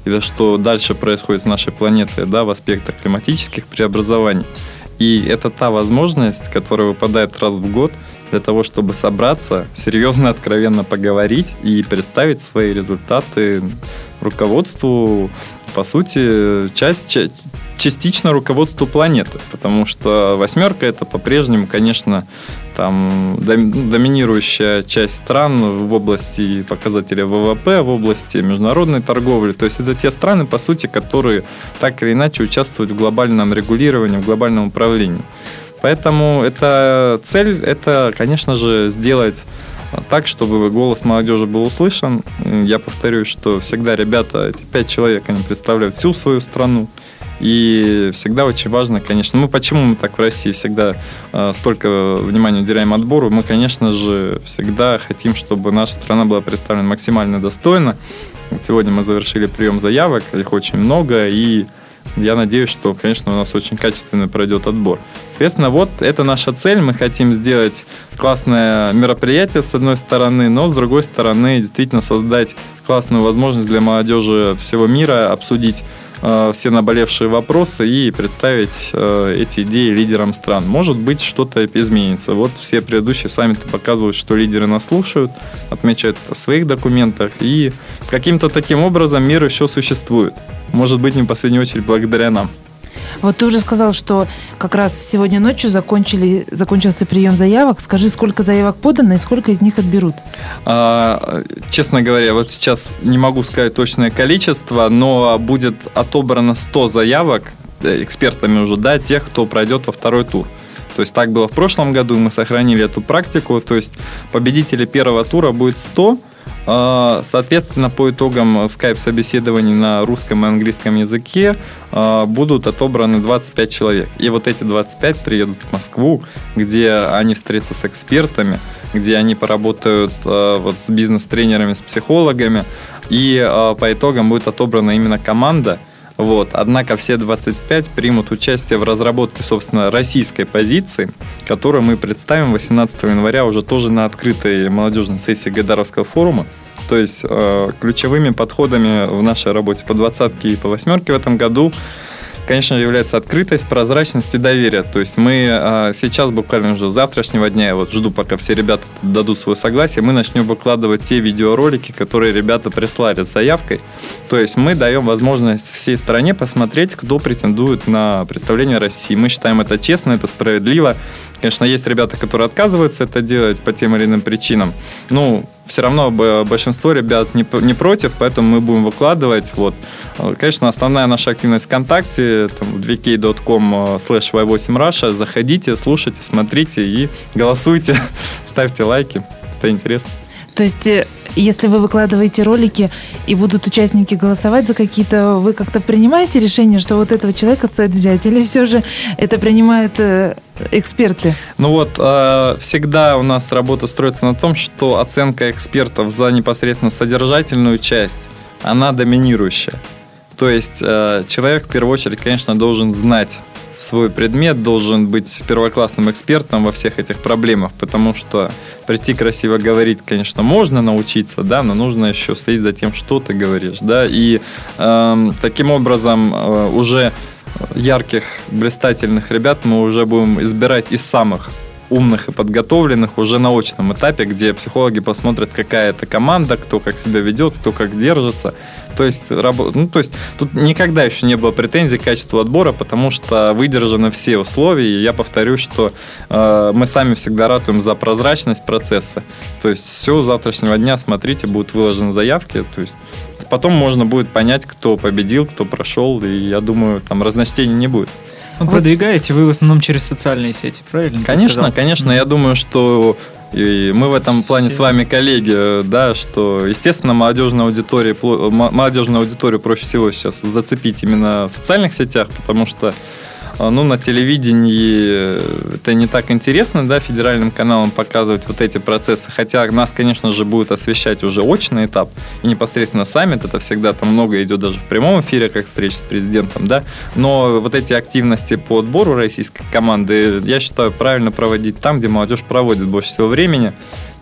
или что дальше происходит с нашей планетой да, в аспектах климатических преобразований. И это та возможность, которая выпадает раз в год для того, чтобы собраться, серьезно, откровенно поговорить и представить свои результаты руководству, по сути, часть, частично руководству планеты, потому что восьмерка это по-прежнему, конечно, там доминирующая часть стран в области показателя ВВП, в области международной торговли. То есть это те страны, по сути, которые так или иначе участвуют в глобальном регулировании, в глобальном управлении. Поэтому эта цель, это, конечно же, сделать так, чтобы голос молодежи был услышан. Я повторюсь, что всегда ребята, эти пять человек, они представляют всю свою страну. И всегда очень важно, конечно, мы почему мы так в России всегда э, столько внимания уделяем отбору, мы, конечно же, всегда хотим, чтобы наша страна была представлена максимально достойно. Сегодня мы завершили прием заявок, их очень много, и я надеюсь, что, конечно, у нас очень качественно пройдет отбор. Соответственно, вот это наша цель. Мы хотим сделать классное мероприятие, с одной стороны, но с другой стороны, действительно создать классную возможность для молодежи всего мира обсудить э, все наболевшие вопросы и представить э, эти идеи лидерам стран. Может быть, что-то изменится. Вот все предыдущие саммиты показывают, что лидеры нас слушают, отмечают это в своих документах, и каким-то таким образом мир еще существует. Может быть, не в последнюю очередь благодаря нам. Вот ты уже сказал, что как раз сегодня ночью закончили, закончился прием заявок. Скажи, сколько заявок подано и сколько из них отберут? А, честно говоря, вот сейчас не могу сказать точное количество, но будет отобрано 100 заявок э, экспертами уже, да, тех, кто пройдет во второй тур. То есть так было в прошлом году, мы сохранили эту практику. То есть победители первого тура будет 100, а, соответственно, по итогам скайп-собеседований на русском и английском языке а, будут отобраны 25 человек. И вот эти 25 приедут в Москву, где они встретятся с экспертами, где они поработают а, вот с бизнес-тренерами, с психологами. И по итогам будет отобрана именно команда, вот. Однако все 25 примут участие в разработке, собственно, российской позиции, которую мы представим 18 января уже тоже на открытой молодежной сессии Гайдаровского форума. То есть э, ключевыми подходами в нашей работе по двадцатке и по восьмерке в этом году конечно, является открытость, прозрачность и доверие. То есть мы а, сейчас буквально уже завтрашнего дня, я вот жду, пока все ребята дадут свое согласие, мы начнем выкладывать те видеоролики, которые ребята прислали с заявкой. То есть мы даем возможность всей стране посмотреть, кто претендует на представление России. Мы считаем это честно, это справедливо. Конечно, есть ребята, которые отказываются это делать по тем или иным причинам. Ну, все равно большинство ребят не, не против, поэтому мы будем выкладывать. Вот. Конечно, основная наша активность ВКонтакте, там, vk.com slash y8russia. Заходите, слушайте, смотрите и голосуйте, ставьте лайки. Это интересно. То есть, э, если вы выкладываете ролики и будут участники голосовать за какие-то, вы как-то принимаете решение, что вот этого человека стоит взять, или все же это принимают э, эксперты? Ну вот, э, всегда у нас работа строится на том, что оценка экспертов за непосредственно содержательную часть, она доминирующая. То есть человек в первую очередь, конечно, должен знать свой предмет, должен быть первоклассным экспертом во всех этих проблемах, потому что прийти красиво говорить, конечно, можно научиться, да, но нужно еще следить за тем, что ты говоришь, да, и э, таким образом э, уже ярких, блистательных ребят мы уже будем избирать из самых умных и подготовленных уже на очном этапе, где психологи посмотрят, какая это команда, кто как себя ведет, кто как держится. То есть, раб... ну, то есть тут никогда еще не было претензий к качеству отбора, потому что выдержаны все условия. И я повторю, что э, мы сами всегда ратуем за прозрачность процесса. То есть все завтрашнего дня, смотрите, будут выложены заявки. То есть потом можно будет понять, кто победил, кто прошел, и я думаю, там разночтений не будет. Ну, продвигаете вы в основном через социальные сети, правильно? Конечно, конечно. Mm-hmm. Я думаю, что и мы в этом плане с вами коллеги, да, что, естественно, молодежная аудитория, молодежную аудиторию проще всего сейчас зацепить именно в социальных сетях, потому что ну, на телевидении это не так интересно, да, федеральным каналам показывать вот эти процессы, хотя нас, конечно же, будет освещать уже очный этап, и непосредственно саммит, это всегда там много идет даже в прямом эфире, как встреча с президентом, да, но вот эти активности по отбору российской команды, я считаю, правильно проводить там, где молодежь проводит больше всего времени,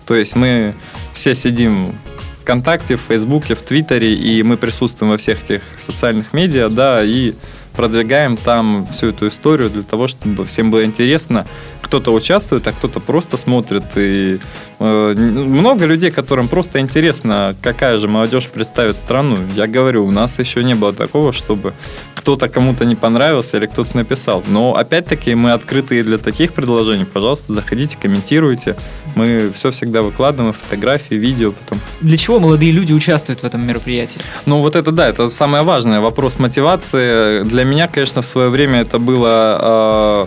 то есть мы все сидим ВКонтакте, в Фейсбуке, в Твиттере, и мы присутствуем во всех этих социальных медиа, да, и продвигаем там всю эту историю для того, чтобы всем было интересно. Кто-то участвует, а кто-то просто смотрит. И э, много людей, которым просто интересно, какая же молодежь представит страну. Я говорю, у нас еще не было такого, чтобы кто-то кому-то не понравился или кто-то написал. Но опять-таки мы открыты для таких предложений. Пожалуйста, заходите, комментируйте. Мы все всегда выкладываем, фотографии, видео потом. Для чего молодые люди участвуют в этом мероприятии? Ну вот это да, это самое важное. Вопрос мотивации. Для меня, конечно, в свое время это было... Э,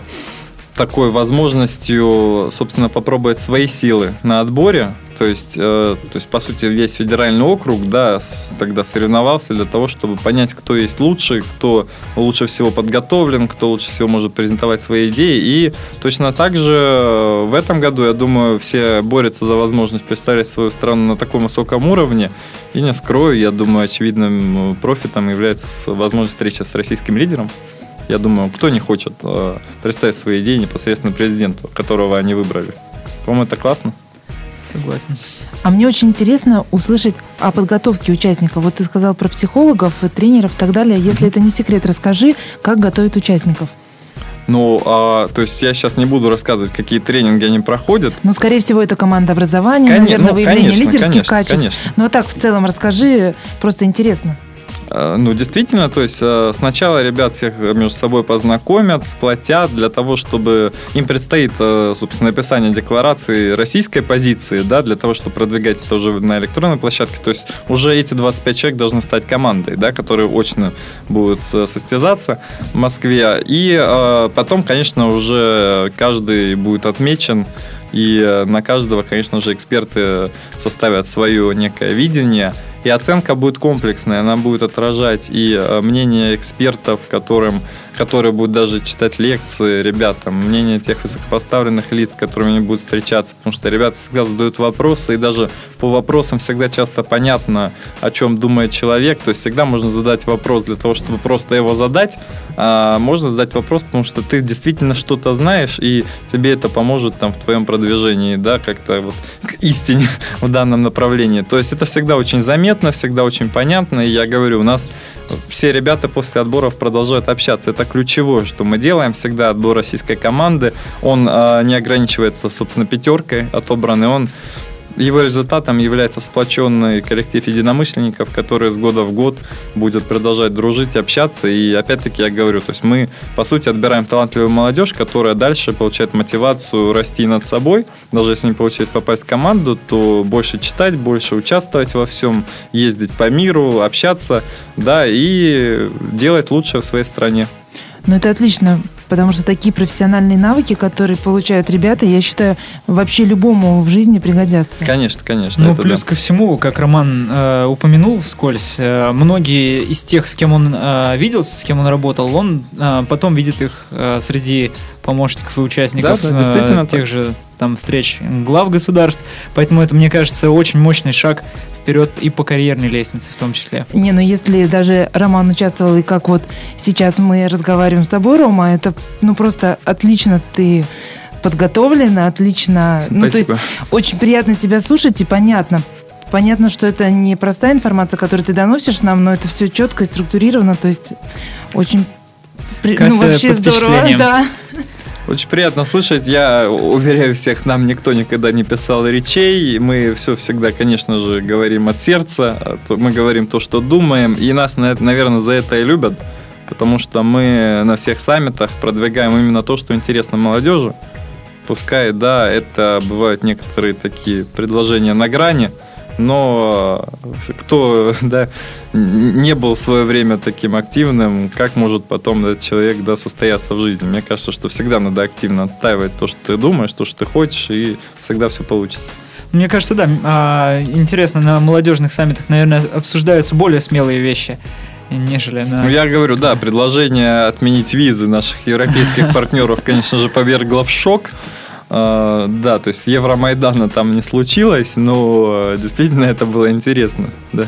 такой возможностью, собственно, попробовать свои силы на отборе. То есть, э, то есть, по сути, весь федеральный округ, да, с- тогда соревновался для того, чтобы понять, кто есть лучший, кто лучше всего подготовлен, кто лучше всего может презентовать свои идеи. И точно так же э, в этом году, я думаю, все борются за возможность представлять свою страну на таком высоком уровне. И не скрою, я думаю, очевидным э, профитом является возможность встречи с российским лидером. Я думаю, кто не хочет э, представить свои идеи непосредственно президенту, которого они выбрали. По-моему, это классно. Согласен. А мне очень интересно услышать о подготовке участников. Вот ты сказал про психологов, э, тренеров и так далее. Если это не секрет, расскажи, как готовят участников. Ну, а, то есть я сейчас не буду рассказывать, какие тренинги они проходят. Ну, скорее всего, это команда образования, Коне- наверное, ну, выявление конечно, лидерских конечно, качеств. конечно. Ну, а так, в целом, расскажи, просто интересно. Э, Ну, действительно, то есть э, сначала ребят всех между собой познакомят, сплотят для того, чтобы им предстоит, э, собственно, написание декларации российской позиции, да, для того, чтобы продвигать это уже на электронной площадке. То есть уже эти 25 человек должны стать командой, да, которые очно будут состязаться в Москве. И потом, конечно, уже каждый будет отмечен и на каждого, конечно же, эксперты составят свое некое видение. И оценка будет комплексная, она будет отражать и э, мнение экспертов, которым, которые будут даже читать лекции ребятам, мнение тех высокопоставленных лиц, с которыми они будут встречаться, потому что ребята всегда задают вопросы, и даже по вопросам всегда часто понятно, о чем думает человек, то есть всегда можно задать вопрос. Для того, чтобы просто его задать, а можно задать вопрос, потому что ты действительно что-то знаешь, и тебе это поможет там в твоем продвижении, да, как-то вот к истине в данном направлении. То есть это всегда очень заметно, всегда очень понятно, и я говорю, у нас все ребята после отборов продолжают общаться. Это ключевое, что мы делаем всегда отбор российской команды. Он а, не ограничивается, собственно, пятеркой отобранной, он его результатом является сплоченный коллектив единомышленников, который с года в год будет продолжать дружить, общаться. И опять-таки я говорю, то есть мы, по сути, отбираем талантливую молодежь, которая дальше получает мотивацию расти над собой. Даже если не получилось попасть в команду, то больше читать, больше участвовать во всем, ездить по миру, общаться, да, и делать лучше в своей стране. Ну, это отлично, потому что такие профессиональные навыки, которые получают ребята, я считаю, вообще любому в жизни пригодятся. Конечно, конечно. Ну, плюс да. ко всему, как Роман э, упомянул вскользь, э, многие из тех, с кем он э, виделся, с кем он работал, он э, потом видит их э, среди помощников и участников Да, да, э, действительно тех так. же там встреч глав государств. Поэтому это, мне кажется, очень мощный шаг вперед и по карьерной лестнице в том числе. Не, ну если даже Роман участвовал, и как вот сейчас мы разговариваем с тобой, Рома, это ну просто отлично ты подготовлен, отлично. Ну, то есть Спасибо. очень приятно тебя слушать и понятно. Понятно, что это не простая информация, которую ты доносишь нам, но это все четко и структурировано, то есть очень при- Катя ну, вообще под здорово, да. Очень приятно слышать. Я уверяю всех, нам никто никогда не писал речей. Мы все всегда, конечно же, говорим от сердца. А Мы говорим то, что думаем. И нас, наверное, за это и любят. Потому что мы на всех саммитах продвигаем именно то, что интересно молодежи. Пускай, да, это бывают некоторые такие предложения на грани, но э, кто да, не был в свое время таким активным, как может потом этот человек да, состояться в жизни? Мне кажется, что всегда надо активно отстаивать то, что ты думаешь, то, что ты хочешь, и всегда все получится. Мне кажется, да, а, интересно, на молодежных саммитах, наверное, обсуждаются более смелые вещи, нежели на... Ну, я говорю, да, предложение отменить визы наших европейских партнеров, конечно же, повергло в шок. А, Да, то есть Евромайдана там не случилось, но действительно это было интересно, да.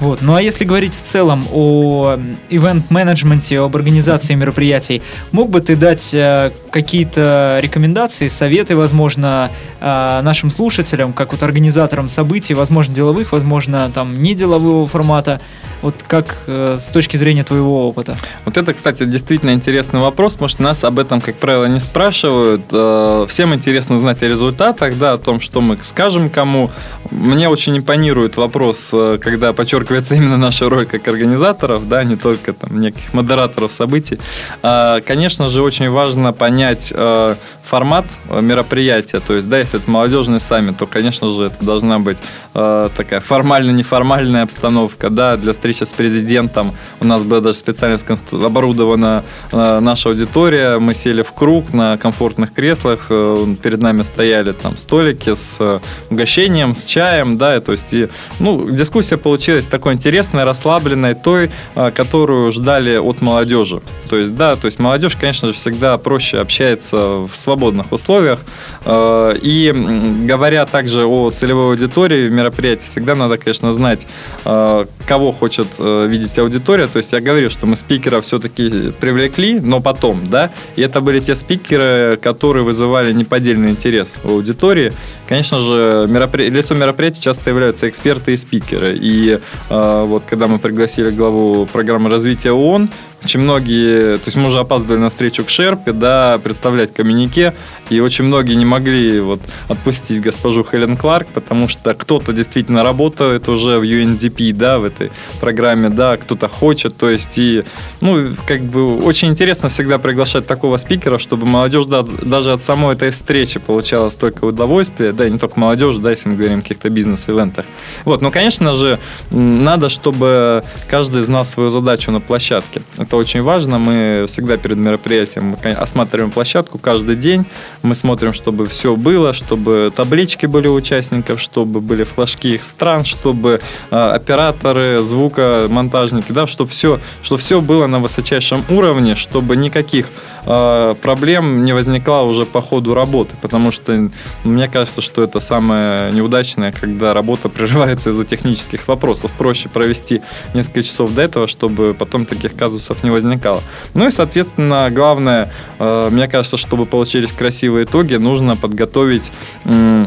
Вот. Ну а если говорить в целом о ивент-менеджменте, об организации мероприятий, мог бы ты дать э, какие-то рекомендации, советы, возможно, нашим слушателям, как вот организаторам событий, возможно, деловых, возможно, там, не делового формата, вот как э, с точки зрения твоего опыта? Вот это, кстати, действительно интересный вопрос, потому что нас об этом, как правило, не спрашивают. Э, Всем интересно знать о результатах, да, о том, что мы скажем кому. Мне очень импонирует вопрос, э, когда подчеркивается именно наша роль как организаторов, да, не только там неких модераторов событий. А, Конечно же, очень важно понять э, формат э, мероприятия, то есть, да, если это молодежный саммит, то, конечно же, это должна быть э, такая формально-неформальная обстановка, да, для встречи с президентом. У нас была даже специально оборудована э, наша аудитория, мы сели в круг на комфортных креслах, э, перед нами стояли там столики с э, угощением, с чаем, да, то есть, и, ну, дискуссия получилась такой интересной, расслабленной, той, э, которую ждали от молодежи. То есть, да, то есть молодежь, конечно же, всегда проще общается в свободных условиях. Э, и говоря также о целевой аудитории мероприятия, всегда надо, конечно, знать, э, кого хочет э, видеть аудитория. То есть я говорю, что мы спикеров все-таки привлекли, но потом, да, и это были те спикеры, которые вызывали неподдельный интерес у аудитории. Конечно же, меропри... лицо мероприятия часто являются эксперты и спикеры. И вот когда мы пригласили главу программы развития ООН, очень многие, то есть мы уже опаздывали на встречу к Шерпе, да, представлять коммюнике, и очень многие не могли вот отпустить госпожу Хелен Кларк, потому что кто-то действительно работает уже в UNDP, да, в этой программе, да, кто-то хочет, то есть и, ну, как бы очень интересно всегда приглашать такого спикера, чтобы молодежь да, даже от самой этой встречи получала столько удовольствия, да, и не только молодежь, да, если мы говорим о каких-то бизнес-ивентах. Вот, но, конечно же, надо, чтобы каждый знал свою задачу на площадке это очень важно. Мы всегда перед мероприятием осматриваем площадку каждый день. Мы смотрим, чтобы все было, чтобы таблички были у участников, чтобы были флажки их стран, чтобы э, операторы, звукомонтажники, да, чтобы все, чтобы все было на высочайшем уровне, чтобы никаких проблем не возникало уже по ходу работы. Потому что мне кажется, что это самое неудачное, когда работа прерывается из-за технических вопросов. Проще провести несколько часов до этого, чтобы потом таких казусов не возникало. Ну и, соответственно, главное, э, мне кажется, чтобы получились красивые итоги, нужно подготовить Э,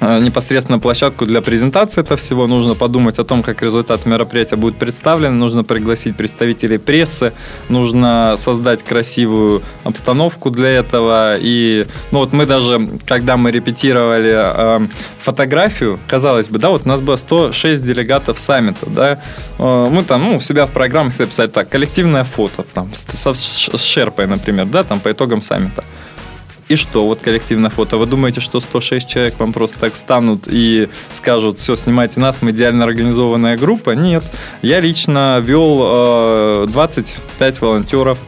непосредственно площадку для презентации этого всего. Нужно подумать о том, как результат мероприятия будет представлен. Нужно пригласить представителей прессы. Нужно создать красивую обстановку для этого. И ну вот мы даже, когда мы репетировали э, фотографию, казалось бы, да, вот у нас было 106 делегатов саммита, да, э, мы там, ну, у себя в программах написали так, коллективное фото, там, с, с, с Шерпой, например, да, там, по итогам саммита. И что, вот коллективное фото. Вы думаете, что 106 человек вам просто так станут и скажут, все, снимайте нас, мы идеально организованная группа? Нет. Я лично вел э, 25 волонтеров,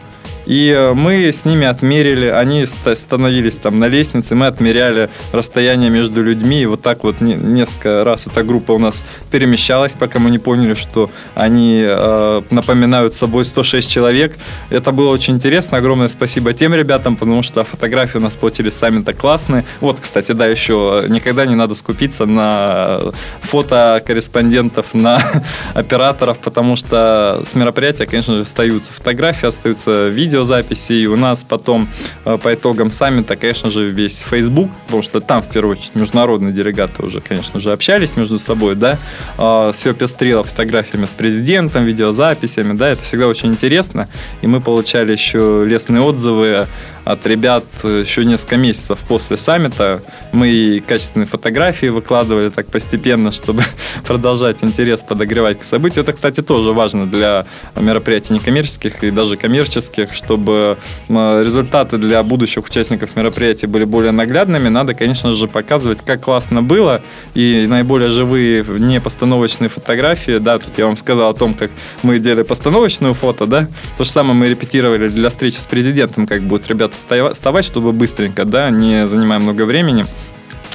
и э, мы с ними отмерили, они становились там на лестнице, мы отмеряли расстояние между людьми. И вот так вот несколько раз эта группа у нас перемещалась, пока мы не поняли, что они э, напоминают собой 106 человек. Это было очень интересно. Огромное спасибо тем ребятам, потому что фотографии у нас получились сами-то классные. Вот, кстати, да, еще никогда не надо скупиться на фото корреспондентов, на операторов, потому что с мероприятия, конечно же, остаются фотографии, остаются видео, видеозаписи, и у нас потом э, по итогам саммита, конечно же, весь Facebook, потому что там, в первую очередь, международные делегаты уже, конечно же, общались между собой, да, э, все пестрило фотографиями с президентом, видеозаписями, да, это всегда очень интересно, и мы получали еще лестные отзывы от ребят еще несколько месяцев после саммита. Мы качественные фотографии выкладывали так постепенно, чтобы продолжать интерес подогревать к событию. Это, кстати, тоже важно для мероприятий некоммерческих и даже коммерческих, чтобы результаты для будущих участников мероприятия были более наглядными. Надо, конечно же, показывать, как классно было, и наиболее живые непостановочные фотографии. Да, тут я вам сказал о том, как мы делали постановочную фото, да. То же самое мы репетировали для встречи с президентом, как будут ребята вставать, чтобы быстренько, да, не занимая много времени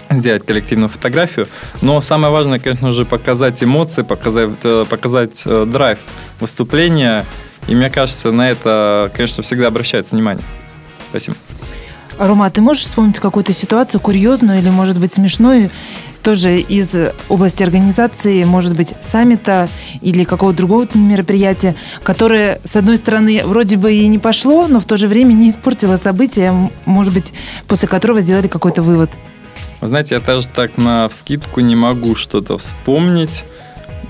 сделать коллективную фотографию. Но самое важное, конечно же, показать эмоции, показать, э, показать э, драйв выступления. И мне кажется, на это, конечно, всегда обращается внимание. Спасибо. Рома, а ты можешь вспомнить какую-то ситуацию курьезную или, может быть, смешную, тоже из области организации, может быть, саммита или какого-то другого мероприятия, которое, с одной стороны, вроде бы и не пошло, но в то же время не испортило события, может быть, после которого сделали какой-то вывод? Вы знаете, я даже так на вскидку не могу что-то вспомнить.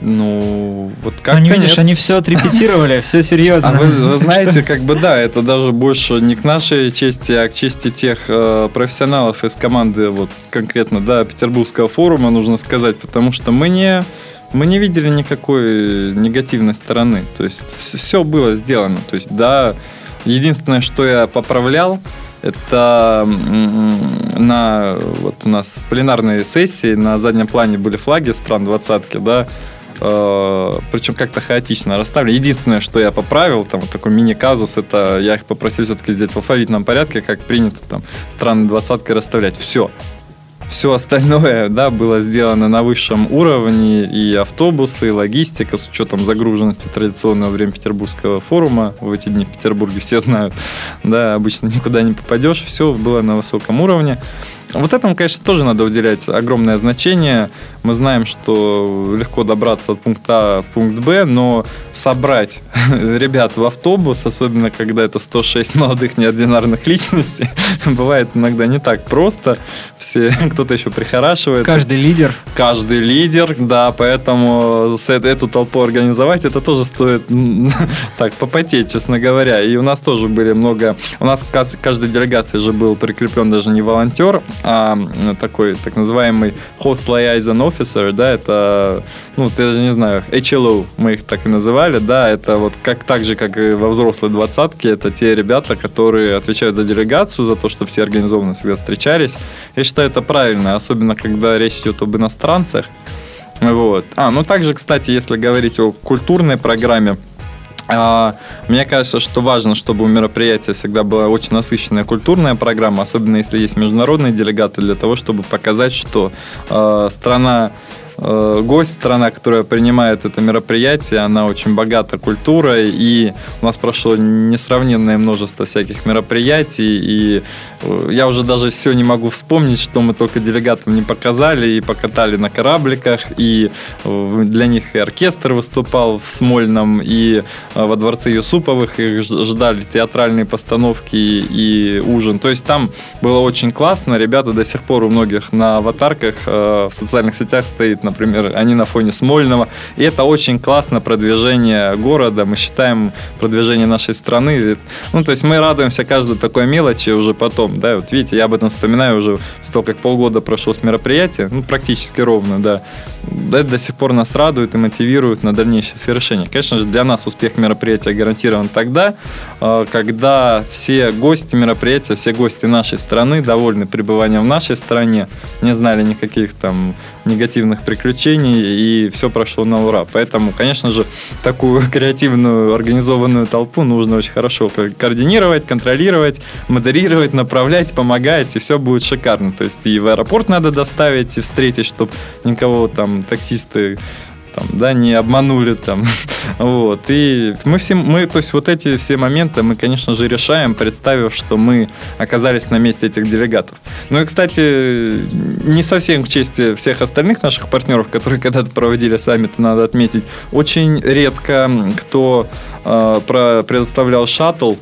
Ну, вот как Ну, не видишь, они все отрепетировали, все серьезно. А вы, вы знаете, как бы да, это даже больше не к нашей чести, а к чести тех э, профессионалов из команды, вот конкретно, да, Петербургского форума, нужно сказать, потому что мы не, мы не видели никакой негативной стороны. То есть все было сделано. То есть, да, единственное, что я поправлял, это на вот у нас пленарные сессии на заднем плане были флаги стран двадцатки, да, причем как-то хаотично расставили. Единственное, что я поправил, там вот такой мини-казус, это я их попросил все-таки сделать в алфавитном порядке, как принято там страны двадцатки расставлять. Все. Все остальное, да, было сделано на высшем уровне, и автобусы, и логистика, с учетом загруженности традиционного время Петербургского форума, в эти дни в Петербурге все знают, да, обычно никуда не попадешь, все было на высоком уровне. Вот этому, конечно, тоже надо уделять огромное значение. Мы знаем, что легко добраться от пункта А в пункт Б, но собрать ребят в автобус, особенно когда это 106 молодых неординарных личностей, бывает иногда не так просто. Все, кто-то еще прихорашивает. Каждый лидер. Каждый лидер, да, поэтому эту толпу организовать, это тоже стоит так попотеть, честно говоря. И у нас тоже были много... У нас в каждой делегации же был прикреплен даже не волонтер, а такой так называемый Host Liaison Officer, да, это, ну, я даже не знаю, HLO мы их так и называли, да, это вот как так же, как и во взрослой двадцатке, это те ребята, которые отвечают за делегацию, за то, что все организованно всегда встречались. Я считаю, это правильно, особенно когда речь идет об иностранцах. Вот. А, ну также, кстати, если говорить о культурной программе, мне кажется, что важно, чтобы у мероприятия всегда была очень насыщенная культурная программа, особенно если есть международные делегаты, для того, чтобы показать, что э, страна Э, гость, страна, которая принимает это мероприятие, она очень богата культурой, и у нас прошло несравненное множество всяких мероприятий, и э, я уже даже все не могу вспомнить, что мы только делегатам не показали, и покатали на корабликах, и э, для них и оркестр выступал в Смольном, и во дворце Юсуповых их ждали театральные постановки и ужин. То есть там было очень классно, ребята до сих пор у многих на аватарках в социальных сетях стоит например, они на фоне Смольного. И это очень классно продвижение города. Мы считаем продвижение нашей страны. Ну, то есть мы радуемся каждой такой мелочи уже потом. Да, вот видите, я об этом вспоминаю уже с того, как полгода прошло с мероприятия. Ну, практически ровно, да. Это до сих пор нас радует и мотивирует на дальнейшее совершение. Конечно же, для нас успех мероприятия гарантирован тогда, э, когда все гости мероприятия, все гости нашей страны довольны пребыванием в нашей стране, не знали никаких там негативных приключений, и все прошло на ура. Поэтому, конечно же, такую креативную, организованную толпу нужно очень хорошо координировать, контролировать, модерировать, направлять, помогать, и все будет шикарно. То есть и в аэропорт надо доставить, и встретить, чтобы никого там таксисты там, да, не обманули там, вот, и мы все, мы, то есть вот эти все моменты мы, конечно же, решаем, представив, что мы оказались на месте этих делегатов. Ну и, кстати, не совсем к чести всех остальных наших партнеров, которые когда-то проводили саммит, надо отметить, очень редко кто э, про, предоставлял шаттл,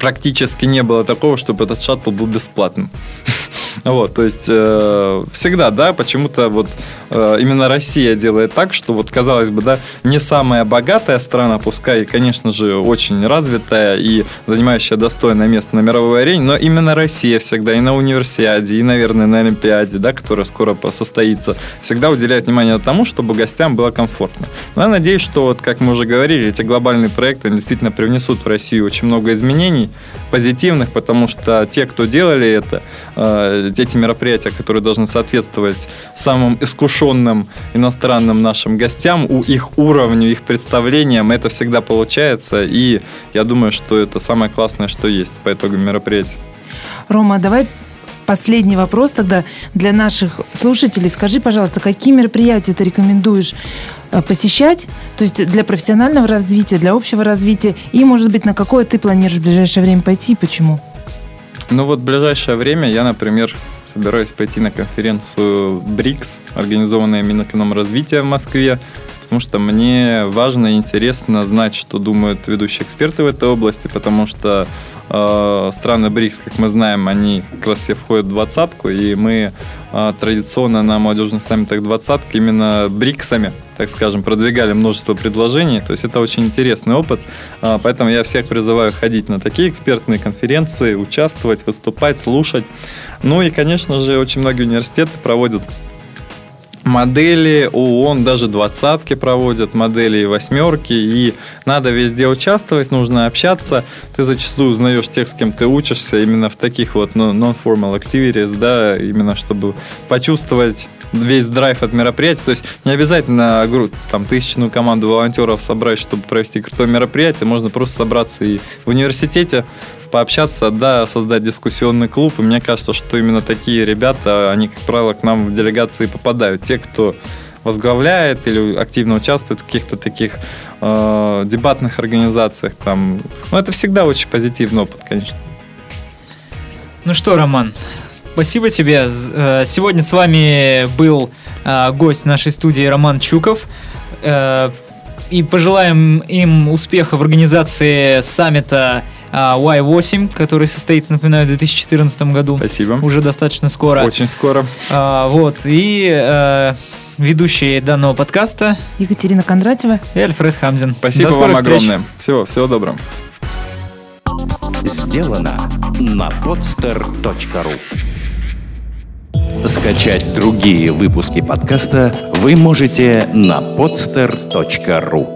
практически не было такого, чтобы этот шаттл был бесплатным. Вот, то есть э, всегда, да, почему-то вот э, именно Россия делает так, что вот казалось бы, да, не самая богатая страна, пускай, конечно же, очень развитая и занимающая достойное место на мировой арене, но именно Россия всегда и на универсиаде, и, наверное, на Олимпиаде, да, которая скоро состоится, всегда уделяет внимание тому, чтобы гостям было комфортно. Но я надеюсь, что, вот, как мы уже говорили, эти глобальные проекты действительно привнесут в Россию очень много изменений позитивных, потому что те, кто делали это, э, эти мероприятия, которые должны соответствовать самым искушенным иностранным нашим гостям, у их уровню, их представлениям, это всегда получается. И я думаю, что это самое классное, что есть по итогам мероприятия. Рома, давай последний вопрос тогда для наших слушателей. Скажи, пожалуйста, какие мероприятия ты рекомендуешь э, посещать, то есть для профессионального развития, для общего развития, и, может быть, на какое ты планируешь в ближайшее время пойти и почему? Ну вот в ближайшее время я, например, собираюсь пойти на конференцию БРИКС, организованная Минэкономразвития в Москве, потому что мне важно и интересно знать, что думают ведущие эксперты в этой области, потому что э, страны БРИКС, как мы знаем, они как раз все входят в двадцатку, и мы э, традиционно на молодежных саммитах двадцатки именно БРИКСами, так скажем, продвигали множество предложений, то есть это очень интересный опыт, э, поэтому я всех призываю ходить на такие экспертные конференции, участвовать, выступать, слушать. Ну и, конечно же, очень многие университеты проводят модели ООН, даже двадцатки проводят, модели и восьмерки, и надо везде участвовать, нужно общаться. Ты зачастую узнаешь тех, с кем ты учишься, именно в таких вот ну, non-formal activities, да, именно чтобы почувствовать весь драйв от мероприятия. То есть не обязательно там тысячную команду волонтеров собрать, чтобы провести крутое мероприятие. Можно просто собраться и в университете пообщаться, да, создать дискуссионный клуб. И мне кажется, что именно такие ребята, они, как правило, к нам в делегации попадают. Те, кто возглавляет или активно участвует в каких-то таких э, дебатных организациях. Там. Ну, это всегда очень позитивный опыт, конечно. Ну что, Роман, спасибо тебе. Э, сегодня с вами был э, гость нашей студии Роман Чуков. Э, и пожелаем им успеха в организации саммита Y8, который состоится, напоминаю, в 2014 году. Спасибо. Уже достаточно скоро. Очень скоро. Вот. И ведущие данного подкаста Екатерина Кондратьева и Альфред Хамзин. Спасибо вам встреч. огромное. Всего, всего доброго. Сделано на podster.ru Скачать другие выпуски подкаста вы можете на podster.ru